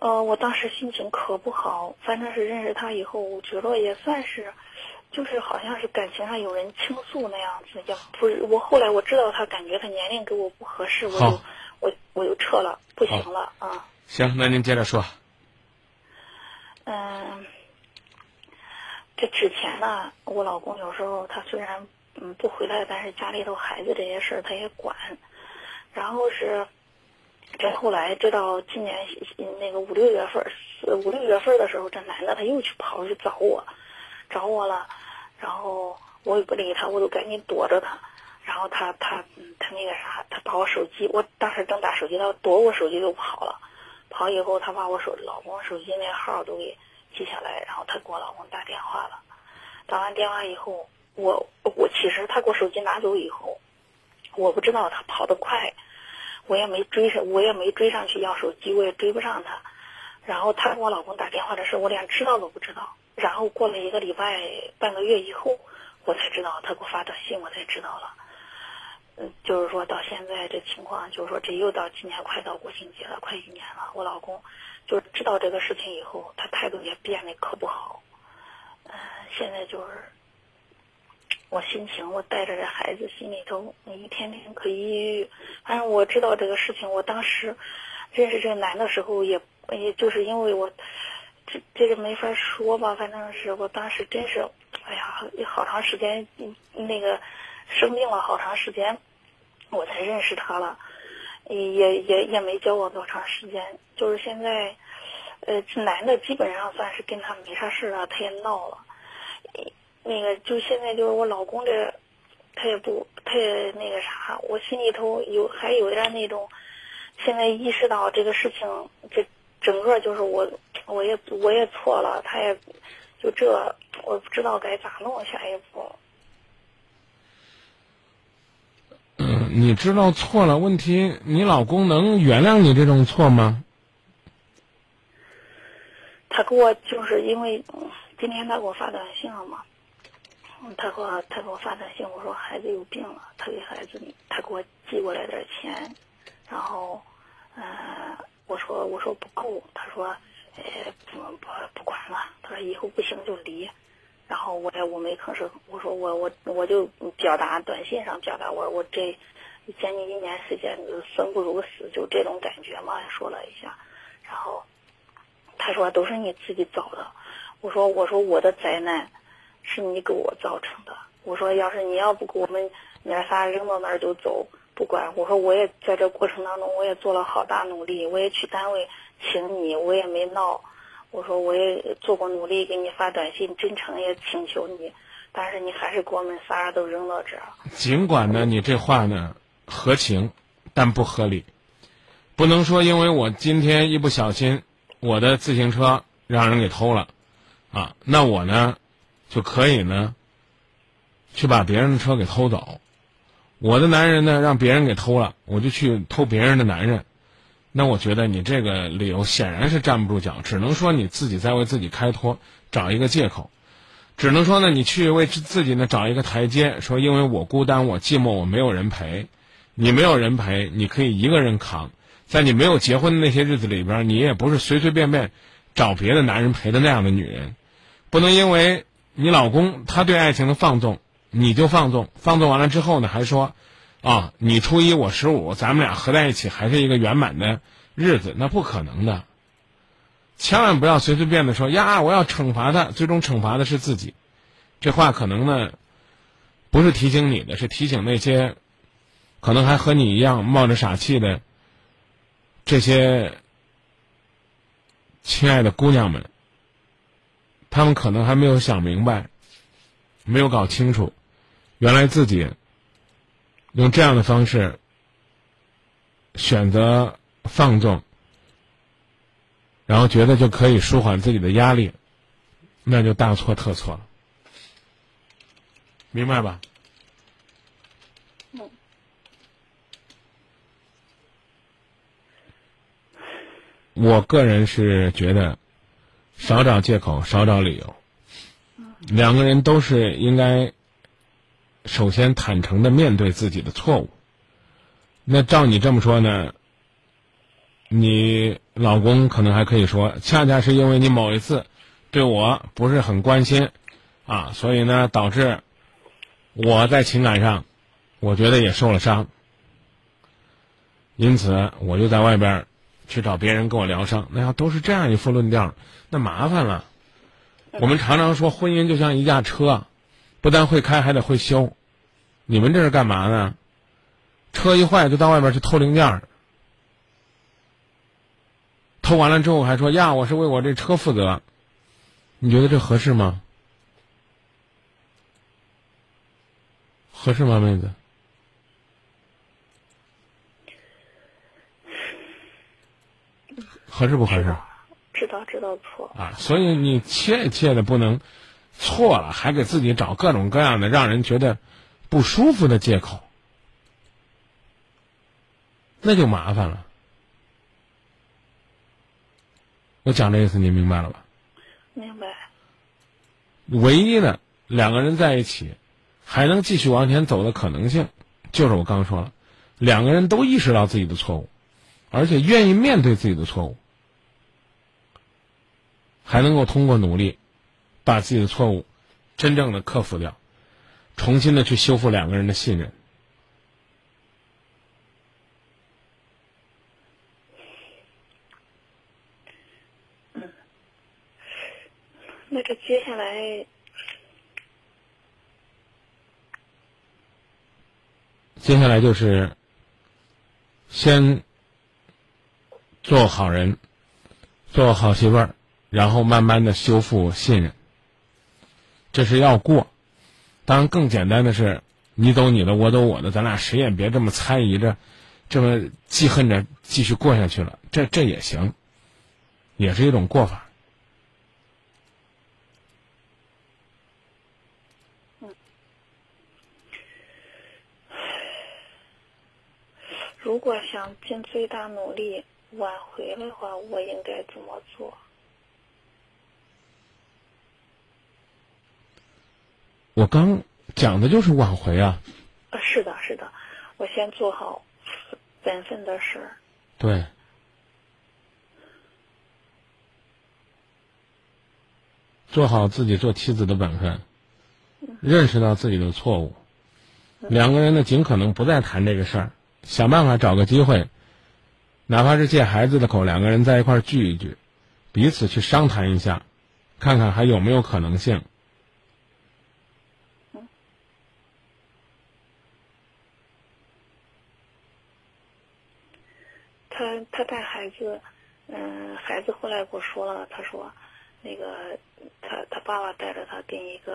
呃，我当时心情可不好，反正是认识他以后，我觉得也算是。就是好像是感情上有人倾诉那样子，也不是我后来我知道他感觉他年龄跟我不合适，我就我我就撤了，不行了啊。行，那您接着说。嗯，这之前呢，我老公有时候他虽然嗯不回来，但是家里头孩子这些事儿他也管。然后是这后来直到今年那个五六月份，五六月份的时候，这男的他又去跑去找我，找我了。然后我也不理他，我就赶紧躲着他。然后他他他那个啥，他把我手机，我当时正打手机，他夺我手机就跑了。跑以后，他把我手老公手机那号都给记下来，然后他给我老公打电话了。打完电话以后，我我其实他给我手机拿走以后，我不知道他跑得快，我也没追上，我也没追上去要手机，我也追不上他。然后他给我老公打电话的事，我连知道都不知道。然后过了一个礼拜、半个月以后，我才知道他给我发短信，我才知道了。嗯，就是说到现在这情况，就是说这又到今年快到国庆节了，快一年了。我老公就知道这个事情以后，他态度也变得可不好。嗯，现在就是我心情，我带着这孩子，心里头一天天可抑郁。反正我知道这个事情，我当时认识这个男的时候，也也就是因为我。这这个没法说吧，反正是我当时真是，哎呀，也好长时间，那个生病了好长时间，我才认识他了，也也也没交往多长时间，就是现在，呃，这男的基本上算是跟他没啥事了，他也闹了，那个就现在就是我老公这，他也不，他也那个啥，我心里头有还有点那种，现在意识到这个事情这。整个就是我，我也我也错了，他也就这，我不知道该咋弄下一步。嗯，你知道错了，问题你老公能原谅你这种错吗？他给我就是因为今天他给我发短信了嘛，他给我他给我发短信，我说孩子有病了，他给孩子他给我寄过来点钱，然后嗯。我说我说不够，他说，呃不不不管了，他说以后不行就离，然后我也我没吭声，我说我我我就表达短信上表达我我这将近一年时间生不如死，就这种感觉嘛，说了一下，然后他说都是你自己找的，我说我说我的灾难是你给我造成的，我说要是你要不给我们娘仨扔到那儿就走。不管我说，我也在这过程当中，我也做了好大努力，我也去单位请你，我也没闹。我说我也做过努力，给你发短信，真诚也请求你，但是你还是给我们仨都扔到这儿。尽管呢，你这话呢合情，但不合理。不能说因为我今天一不小心，我的自行车让人给偷了，啊，那我呢就可以呢去把别人的车给偷走。我的男人呢让别人给偷了，我就去偷别人的男人。那我觉得你这个理由显然是站不住脚，只能说你自己在为自己开脱，找一个借口。只能说呢，你去为自己呢找一个台阶，说因为我孤单，我寂寞，我没有人陪。你没有人陪，你可以一个人扛。在你没有结婚的那些日子里边，你也不是随随便便找别的男人陪的那样的女人。不能因为你老公他对爱情的放纵，你就放纵。放纵完了之后呢，还说啊，你初一我十五，咱们俩合在一起还是一个圆满的日子，那不可能的。千万不要随随便的说呀，我要惩罚他，最终惩罚的是自己。这话可能呢，不是提醒你的，是提醒那些可能还和你一样冒着傻气的这些亲爱的姑娘们。她们可能还没有想明白，没有搞清楚，原来自己用这样的方式选择放纵。然后觉得就可以舒缓自己的压力，那就大错特错了，明白吧？嗯。我个人是觉得，少找借口，少找理由。两个人都是应该首先坦诚的面对自己的错误。那照你这么说呢？你老公可能还可以说，恰恰是因为你某一次对我不是很关心，啊，所以呢导致我在情感上，我觉得也受了伤，因此我就在外边去找别人跟我疗伤。那要都是这样一副论调，那麻烦了。我们常常说婚姻就像一架车，不但会开还得会修。你们这是干嘛呢？车一坏就到外边去偷零件。偷完了之后还说呀，我是为我这车负责，你觉得这合适吗？合适吗，妹子？合适不合适？知道知道错啊，所以你切切的不能错了，还给自己找各种各样的让人觉得不舒服的借口，那就麻烦了。我讲这意思，你明白了吧？明白。唯一的两个人在一起还能继续往前走的可能性，就是我刚说了，两个人都意识到自己的错误，而且愿意面对自己的错误，还能够通过努力把自己的错误真正的克服掉，重新的去修复两个人的信任。那这接下来，接下来就是先做好人，做好媳妇儿，然后慢慢的修复信任。这是要过，当然更简单的是，你走你的，我走我的，咱俩谁也别这么猜疑着，这么记恨着继续过下去了，这这也行，也是一种过法。如果想尽最大努力挽回的话，我应该怎么做？我刚讲的就是挽回啊。啊，是的，是的，我先做好本分的事儿。对。做好自己做妻子的本分，认识到自己的错误，两个人呢，尽可能不再谈这个事儿。想办法找个机会，哪怕是借孩子的口，两个人在一块儿聚一聚，彼此去商谈一下，看看还有没有可能性。他他带孩子，嗯，孩子后来给我说了，他说，那个他他爸爸带着他跟一个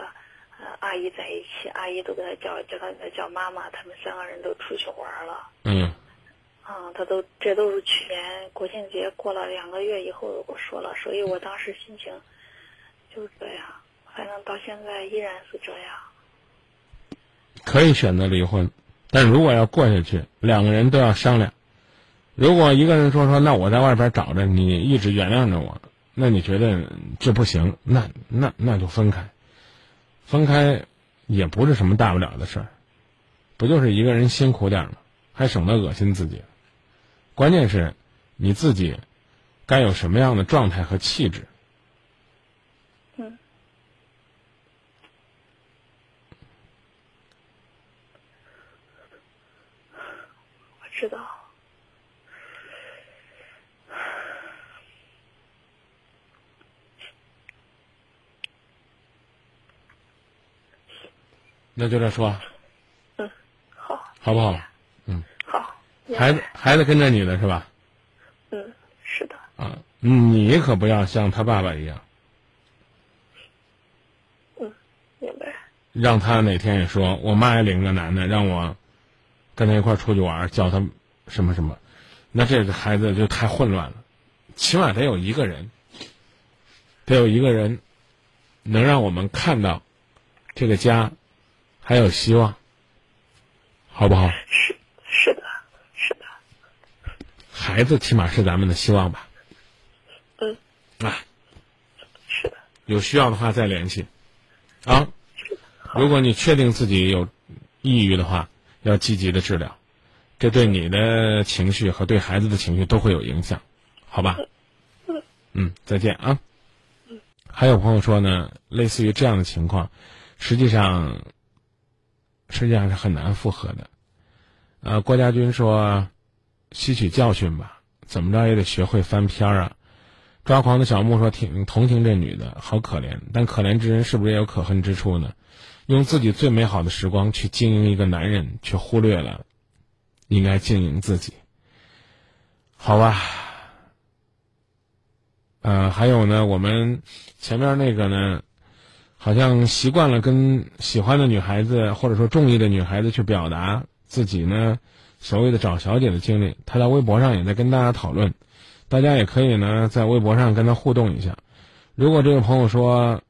呃。阿姨在一起，阿姨都给他叫叫他叫妈妈，他们三个人都出去玩了。嗯。啊，嗯，他都这都是去年国庆节过了两个月以后跟我说了，所以我当时心情就是这样，反正到现在依然是这样。可以选择离婚，但如果要过下去，两个人都要商量。如果一个人说说，那我在外边找着你，一直原谅着我，那你觉得这不行，那那那就分开。分开也不是什么大不了的事儿，不就是一个人辛苦点吗？还省得恶心自己。关键是，你自己该有什么样的状态和气质。嗯。我知道。那就这说，嗯，好，好不好？嗯好。孩子，孩子跟着你的是吧？嗯，是的。啊，你可不要像他爸爸一样，嗯，明白。让他哪天也说我妈也领个男的，让我跟他一块儿出去玩儿，叫他什么什么，那这个孩子就太混乱了。起码得有一个人，得有一个人，能让我们看到这个家还有希望，好不好？是是的，是的。孩子起码是咱们的希望吧。嗯。啊，是的。有需要的话再联系，啊。如果你确定自己有抑郁的话，要积极的治疗，这对你的情绪和对孩子的情绪都会有影响，好吧？嗯，再见啊。还有朋友说呢，类似于这样的情况，实际上实际上是很难复合的。呃，郭家军说，吸取教训吧，怎么着也得学会翻篇儿啊。抓狂的小木说，挺同情这女的，好可怜。但可怜之人是不是也有可恨之处呢？用自己最美好的时光去经营一个男人，却忽略了应该经营自己。好吧。呃，还有呢，我们前面那个呢，好像习惯了跟喜欢的女孩子或者说中意的女孩子去表达自己呢所谓的找小姐的经历。他在微博上也在跟大家讨论，大家也可以呢在微博上跟他互动一下。如果这位朋友说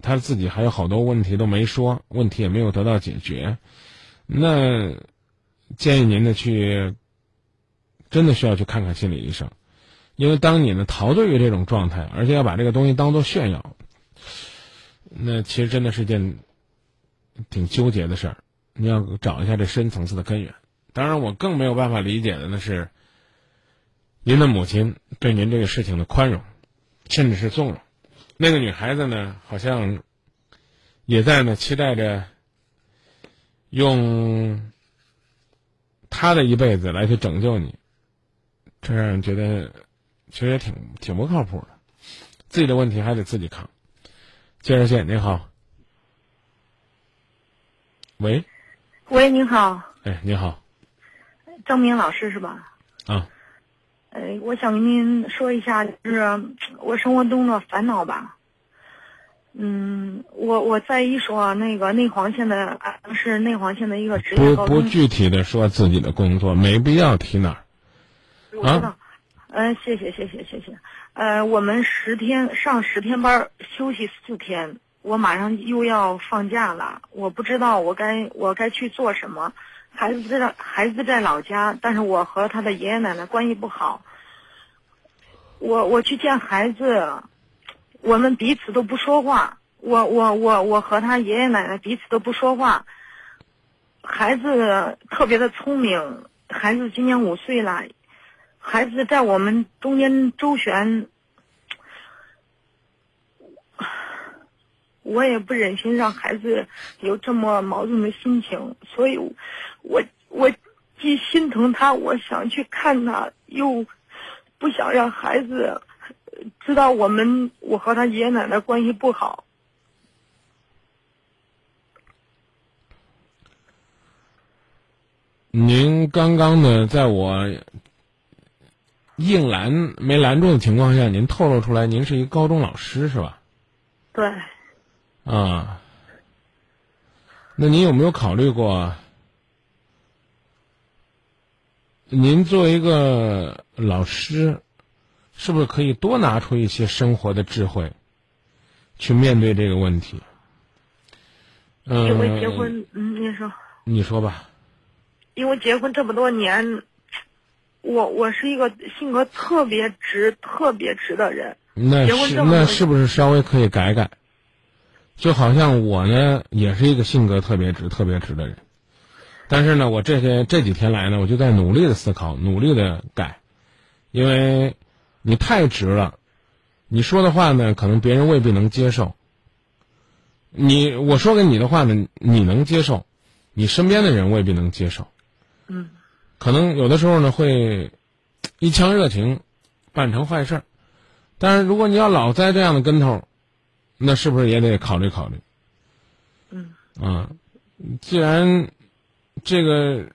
他自己还有好多问题都没说，问题也没有得到解决，那建议您呢去真的需要去看看心理医生。因为当你呢陶醉于这种状态，而且要把这个东西当做炫耀，那其实真的是件挺纠结的事儿。你要找一下这深层次的根源。当然，我更没有办法理解的呢是，您的母亲对您这个事情的宽容，甚至是纵容。那个女孩子呢，好像也在呢期待着用她的一辈子来去拯救你，这让人觉得。其实也挺挺不靠谱的，自己的问题还得自己扛。接热线，您好。喂。喂，您好。哎，你好。张明老师是吧？啊。呃，我想跟您说一下，就是我生活中的烦恼吧。嗯，我我在一说那个内黄县的，是内黄县的一个职业不不具体的说自己的工作，没必要提哪儿。我知道。嗯，谢谢谢谢谢谢。呃，我们十天上十天班，休息四天。我马上又要放假了，我不知道我该我该去做什么。孩子在孩子在老家，但是我和他的爷爷奶奶关系不好。我我去见孩子，我们彼此都不说话。我我我我和他爷爷奶奶彼此都不说话。孩子特别的聪明，孩子今年五岁了。孩子在我们中间周旋，我也不忍心让孩子有这么矛盾的心情，所以，我我既心疼他，我想去看他，又不想让孩子知道我们我和他爷爷奶奶关系不好。您刚刚呢，在我。硬拦没拦住的情况下，您透露出来，您是一个高中老师是吧？对。啊，那您有没有考虑过？您作为一个老师，是不是可以多拿出一些生活的智慧，去面对这个问题？嗯，因为结婚，嗯，你说，你说吧。因为结婚这么多年，我我是一个性格特别直、特别直的人。那是那是不是稍微可以改改？就好像我呢，也是一个性格特别直、特别直的人，但是呢，我这些这几天来呢，我就在努力的思考，努力的改，因为你太直了，你说的话呢，可能别人未必能接受。你我说给你的话呢，你能接受，你身边的人未必能接受。嗯，可能有的时候呢，会一腔热情办成坏事儿。但是如果你要老栽这样的跟头，那是不是也得考虑考虑？嗯。啊，既然这个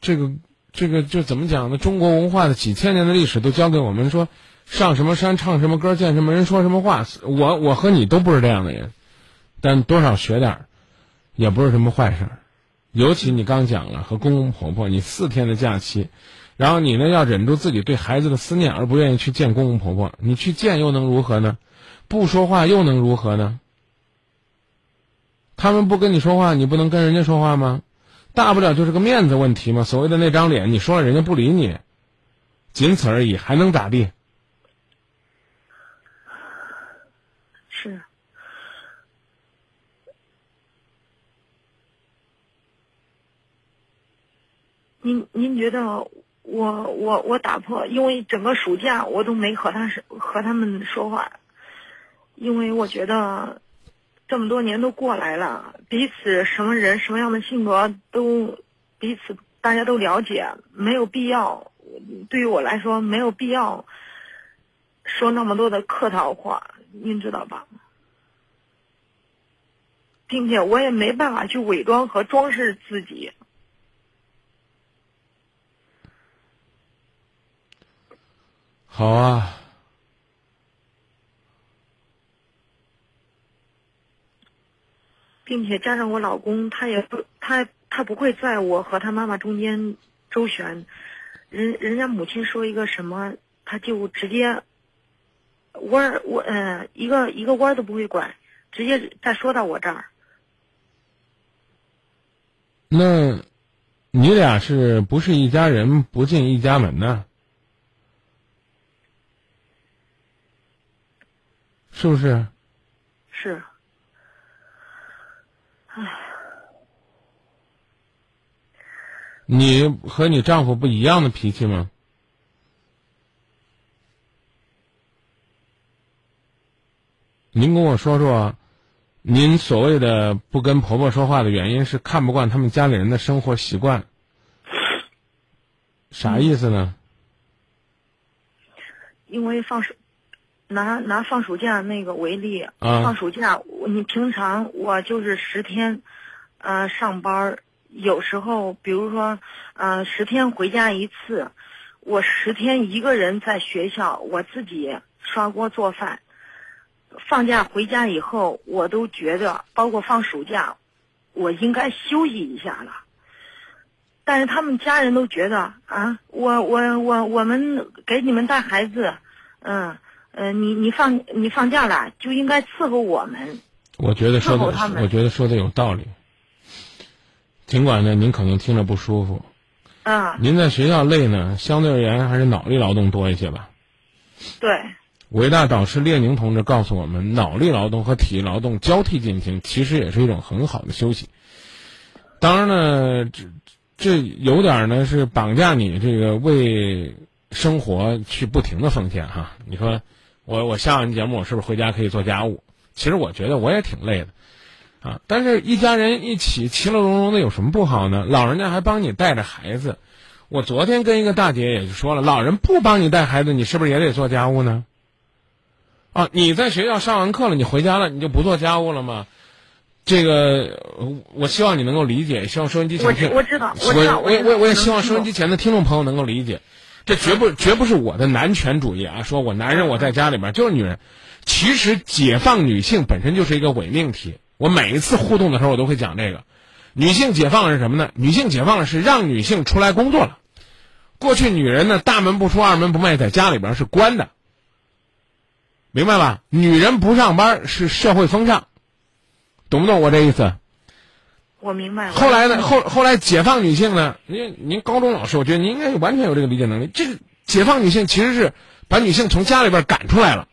这个这个就怎么讲呢？中国文化的几千年的历史都教给我们说，上什么山唱什么歌，见什么人说什么话。我我和你都不是这样的人，但多少学点儿，也不是什么坏事儿。尤其你刚讲了和公公婆婆，你四天的假期，然后你呢要忍住自己对孩子的思念，而不愿意去见公公婆婆。你去见又能如何呢？不说话又能如何呢？他们不跟你说话，你不能跟人家说话吗？大不了就是个面子问题嘛。所谓的那张脸，你说了人家不理你，仅此而已，还能咋地？是。您您觉得我我我打破，因为整个暑假我都没和他和他们说话，因为我觉得这么多年都过来了，彼此什么人什么样的性格都彼此大家都了解，没有必要，对于我来说没有必要说那么多的客套话，您知道吧？并且我也没办法去伪装和装饰自己。好啊，并且加上我老公，他也不，他他不会在我和他妈妈中间周旋，人人家母亲说一个什么，他就直接弯儿我呃一个一个弯儿都不会拐，直接再说到我这儿。那你俩是不是一家人不进一家门呢？是不是？是。唉，你和你丈夫不一样的脾气吗？您跟我说说，您所谓的不跟婆婆说话的原因是看不惯他们家里人的生活习惯，啥意思呢？因为放暑，拿拿放暑假那个为例，啊放暑假我你平常我就是十天，呃上班儿，有时候比如说呃十天回家一次，我十天一个人在学校，我自己刷锅做饭。放假回家以后，我都觉得，包括放暑假，我应该休息一下了。但是他们家人都觉得啊，我我我我们给你们带孩子，嗯呃，你你放你放假了就应该伺候我们。我觉得说的我觉得说的有道理。尽管呢，您可能听着不舒服，啊，您在学校累呢，相对而言还是脑力劳动多一些吧。对，伟大导师列宁同志告诉我们，脑力劳动和体力劳动交替进行，其实也是一种很好的休息。当然呢，这这有点呢是绑架你这个为生活去不停的奉献哈。你说我我下完节目，我是不是回家可以做家务？其实我觉得我也挺累的啊。但是一家人一起其乐融融的有什么不好呢？老人家还帮你带着孩子。我昨天跟一个大姐也就说了，老人不帮你带孩子，你是不是也得做家务呢？啊，你在学校上完课了，你回家了，你就不做家务了吗？这个，呃我希望你能够理解，希望收音机前我听，我知道我知道我也我知道我我也希望收音机前的听众朋友能够理解，这绝不绝不是我的男权主义啊！说我男人我在家里边就是女人，其实解放女性本身就是一个伪命题。我每一次互动的时候，我都会讲这个，女性解放是什么呢？女性解放是让女性出来工作了，过去女人呢，大门不出二门不迈，在家里边是关的，明白吧？女人不上班是社会风尚，懂不懂我这意思？我明白了。后来呢？后后来解放女性呢？您您高中老师，我觉得您应该完全有这个理解能力。这个解放女性其实是把女性从家里边赶出来了。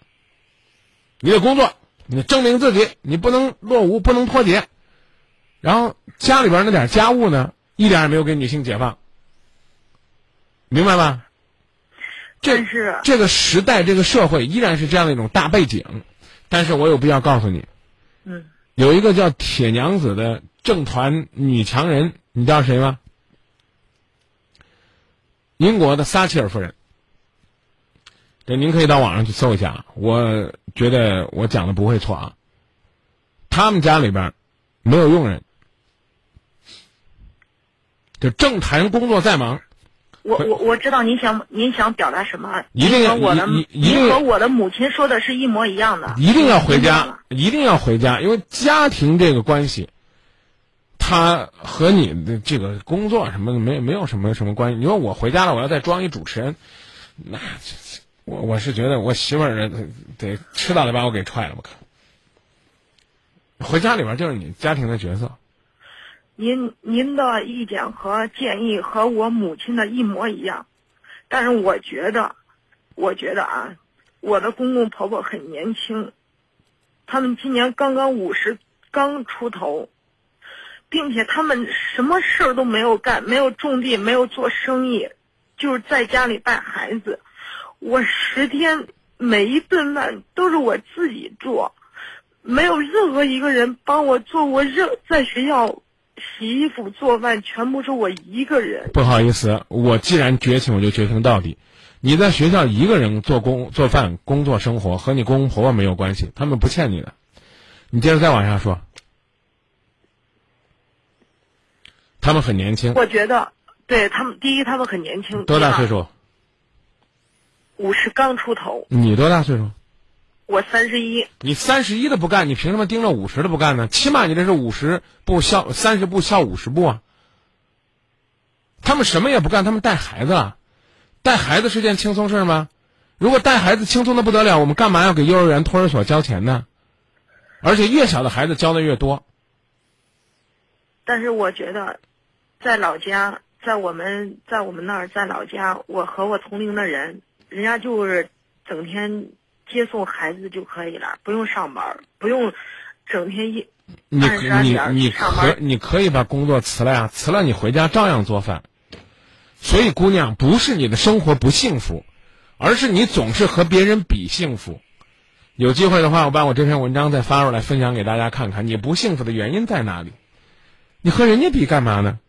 你的工作，你证明自己，你不能落伍，不能脱节。然后家里边那点家务呢，一点也没有给女性解放，明白吧？这是这个时代，这个社会依然是这样的一种大背景。但是我有必要告诉你，嗯，有一个叫铁娘子的政团女强人，你知道谁吗？英国的撒切尔夫人。对您可以到网上去搜一下，我觉得我讲的不会错啊。他们家里边没有佣人，就政坛工作再忙，我我我知道您想您想表达什么，一定和我的您和我的母亲说的是一模一样的，一定要回家，一定要回家，因为家庭这个关系，他和你的这个工作什么的没没有什么什么关系。你说我回家了，我要再装一主持人，那我我是觉得我媳妇儿得得迟早得把我给踹了，我靠！回家里边就是你家庭的角色，您您的意见和建议和我母亲的一模一样，但是我觉得，我觉得啊，我的公公婆婆很年轻，他们今年刚刚五十，刚出头，并且他们什么事儿都没有干，没有种地，没有做生意，就是在家里带孩子。我十天每一顿饭都是我自己做。没有任何一个人帮我做过任，在学校洗衣服、做饭，全部是我一个人。不好意思，我既然绝情，我就绝情到底。你在学校一个人做工、做饭、工作、生活，和你公公婆婆没有关系，他们不欠你的。你接着再往下说。他们很年轻，我觉得，对他们，第一，他们很年轻，多大岁？数？五十刚出头，你多大岁数？我三十一。你三十一的不干，你凭什么盯着五十的不干呢？起码你这是五十步笑三十步笑五十步啊。他们什么也不干，他们带孩子啊，带孩子是件轻松事儿吗？如果带孩子轻松的不得了，我们干嘛要给幼儿园、托儿所交钱呢？而且越小的孩子交的越多。但是我觉得，在老家，在我们在我们那儿，在老家，我和我同龄的人，人家就是整天接送孩子就可以了，不用上班，不用整天一你你点你可。你可以把工作辞了呀，辞了你回家照样做饭。所以，姑娘，不是你的生活不幸福，而是你总是和别人比幸福。有机会的话，我把我这篇文章再发出来分享给大家看看，你不幸福的原因在哪里？你和人家比干嘛呢？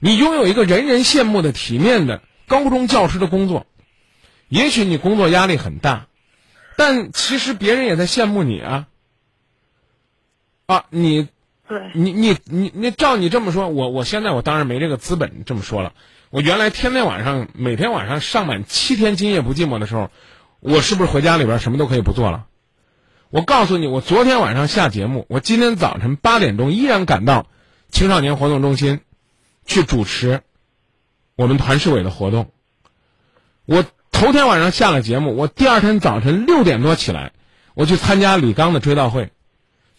你拥有一个人人羡慕的体面的高中教师的工作，也许你工作压力很大，但其实别人也在羡慕你啊。啊，你对，你你你你照你这么说，我我现在我当然没这个资本这么说了。我原来天天晚上每天晚上上满七天今夜不寂寞的时候，我是不是回家里边什么都可以不做了？我告诉你，我昨天晚上下节目，我今天早晨八点钟依然赶到青少年活动中心去主持我们团市委的活动。我头天晚上下了节目，我第二天早晨六点多起来，我去参加李刚的追悼会。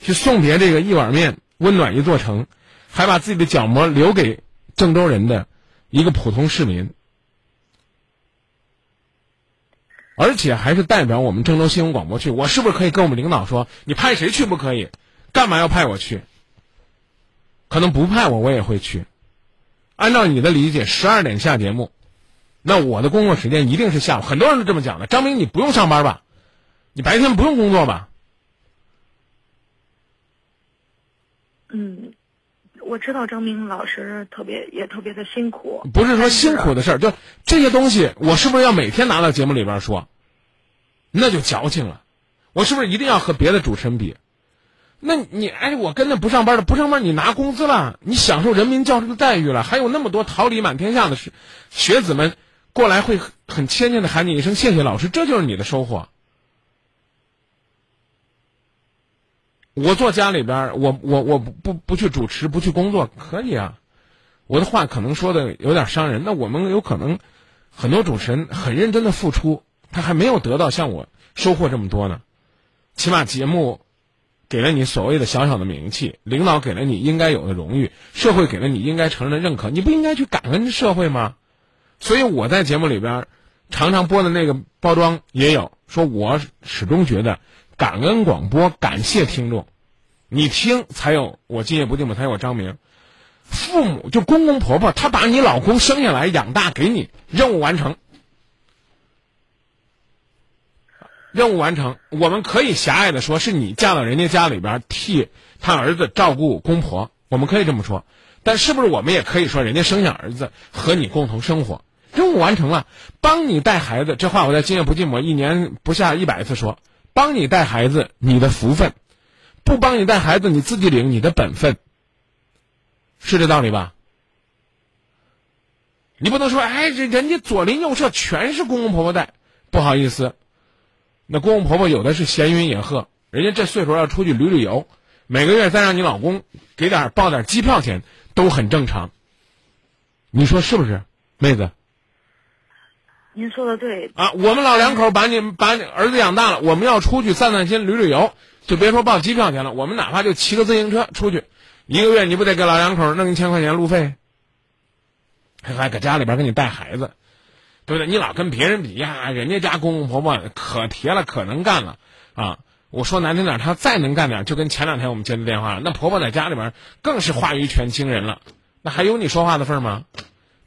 去送别这个一碗面温暖一座城，还把自己的角膜留给郑州人的一个普通市民，而且还是代表我们郑州新闻广播去，我是不是可以跟我们领导说，你派谁去不可以？干嘛要派我去？可能不派我，我也会去。按照你的理解，十二点下节目，那我的工作时间一定是下午。很多人都这么讲的。张明，你不用上班吧？你白天不用工作吧？嗯，我知道张明老师特别也特别的辛苦，不是说辛苦的事儿，就这些东西，我是不是要每天拿到节目里边说？那就矫情了。我是不是一定要和别的主持人比？那你哎，我跟那不上班的不上班，你拿工资了，你享受人民教师的待遇了，还有那么多桃李满天下的学学子们过来会很谦谦的喊你一声谢谢老师，这就是你的收获。我坐家里边，我我我不不不去主持，不去工作，可以啊。我的话可能说的有点伤人，那我们有可能很多主持人很认真的付出，他还没有得到像我收获这么多呢。起码节目给了你所谓的小小的名气，领导给了你应该有的荣誉，社会给了你应该承认的认可，你不应该去感恩社会吗？所以我在节目里边常常播的那个包装也有说，我始终觉得感恩广播，感谢听众，你听才有我今夜不寂寞，才有我张明。父母就公公婆婆，他把你老公生下来养大，给你任务完成，任务完成。我们可以狭隘的说，是你嫁到人家家里边替他儿子照顾公婆，我们可以这么说。但是不是我们也可以说，人家生下儿子和你共同生活，任务完成了，帮你带孩子。这话我在今夜不寂寞一年不下一百次说，帮你带孩子，你的福分；不帮你带孩子，你自己领你的本分。是这道理吧？你不能说，哎，人人家左邻右舍全是公公婆婆带，不好意思，那公公婆婆有的是闲云野鹤，人家这岁数要出去旅旅游，每个月再让你老公给点报点机票钱都很正常。你说是不是，妹子？您说的对啊，我们老两口把你把你儿子养大了，我们要出去散散心、旅旅游，就别说报机票钱了，我们哪怕就骑个自行车出去。一个月你不得给老两口弄一千块钱路费？还搁家里边给你带孩子，对不对？你老跟别人比呀，人家家公公婆婆可铁了，可能干了啊！我说难听点，他再能干点，就跟前两天我们接的电话，那婆婆在家里边更是话语权惊人了，那还有你说话的份吗？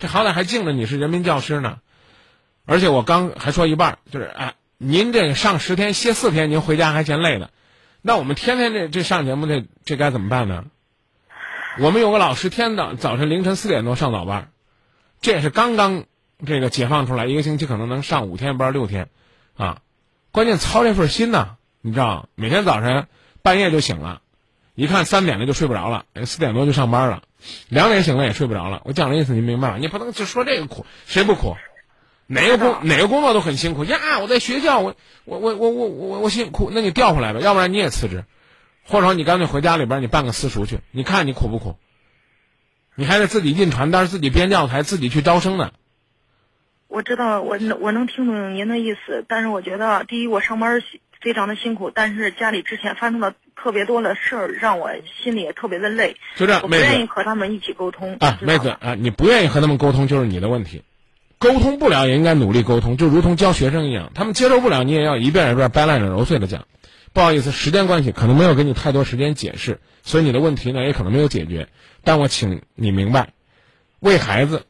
这好歹还敬着你是人民教师呢。而且我刚还说一半，就是啊，您这上十天歇四天，您回家还嫌累呢，那我们天天这这上节目，这这该怎么办呢？我们有个老师，天早早晨凌晨四点多上早班，这也是刚刚这个解放出来，一个星期可能能上五天班六天，啊，关键操这份心呢，你知道，每天早晨半夜就醒了，一看三点了就睡不着了，四点多就上班了，两点醒了也睡不着了。我讲的意思您明白了？你不能就说这个苦，谁不苦？哪个工哪个工作都很辛苦呀！我在学校，我我我我我我我辛苦，那你调回来吧，要不然你也辞职。或者说你干脆回家里边你办个私塾去，你看你苦不苦？你还得自己印传单、自己编教材、自己去招生呢。我知道，我我能听懂您的意思，但是我觉得，第一，我上班非常的辛苦，但是家里之前发生了特别多的事儿，让我心里也特别的累。就这样，我不愿意和他们一起沟通。啊，妹子啊，你不愿意和他们沟通就是你的问题，沟通不了也应该努力沟通，就如同教学生一样，他们接受不了，你也要一遍一遍掰烂着揉碎的讲。不好意思，时间关系，可能没有给你太多时间解释，所以你的问题呢也可能没有解决。但我请你明白，为孩子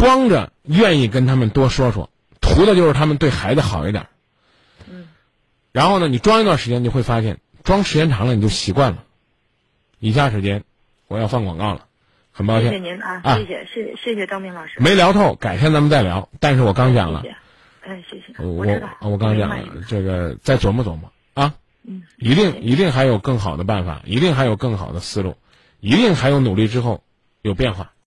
装着愿意跟他们多说说，图的就是他们对孩子好一点。嗯。然后呢，你装一段时间，你会发现，装时间长了你就习惯了。以下时间我要放广告了，很抱歉。谢谢您啊，谢谢谢谢谢谢张明老师。没聊透，改天咱们再聊。但是我刚讲了。哎，谢谢。我我我刚讲了，这个再琢磨琢磨。啊，嗯，一定一定还有更好的办法，一定还有更好的思路，一定还有努力之后有变化。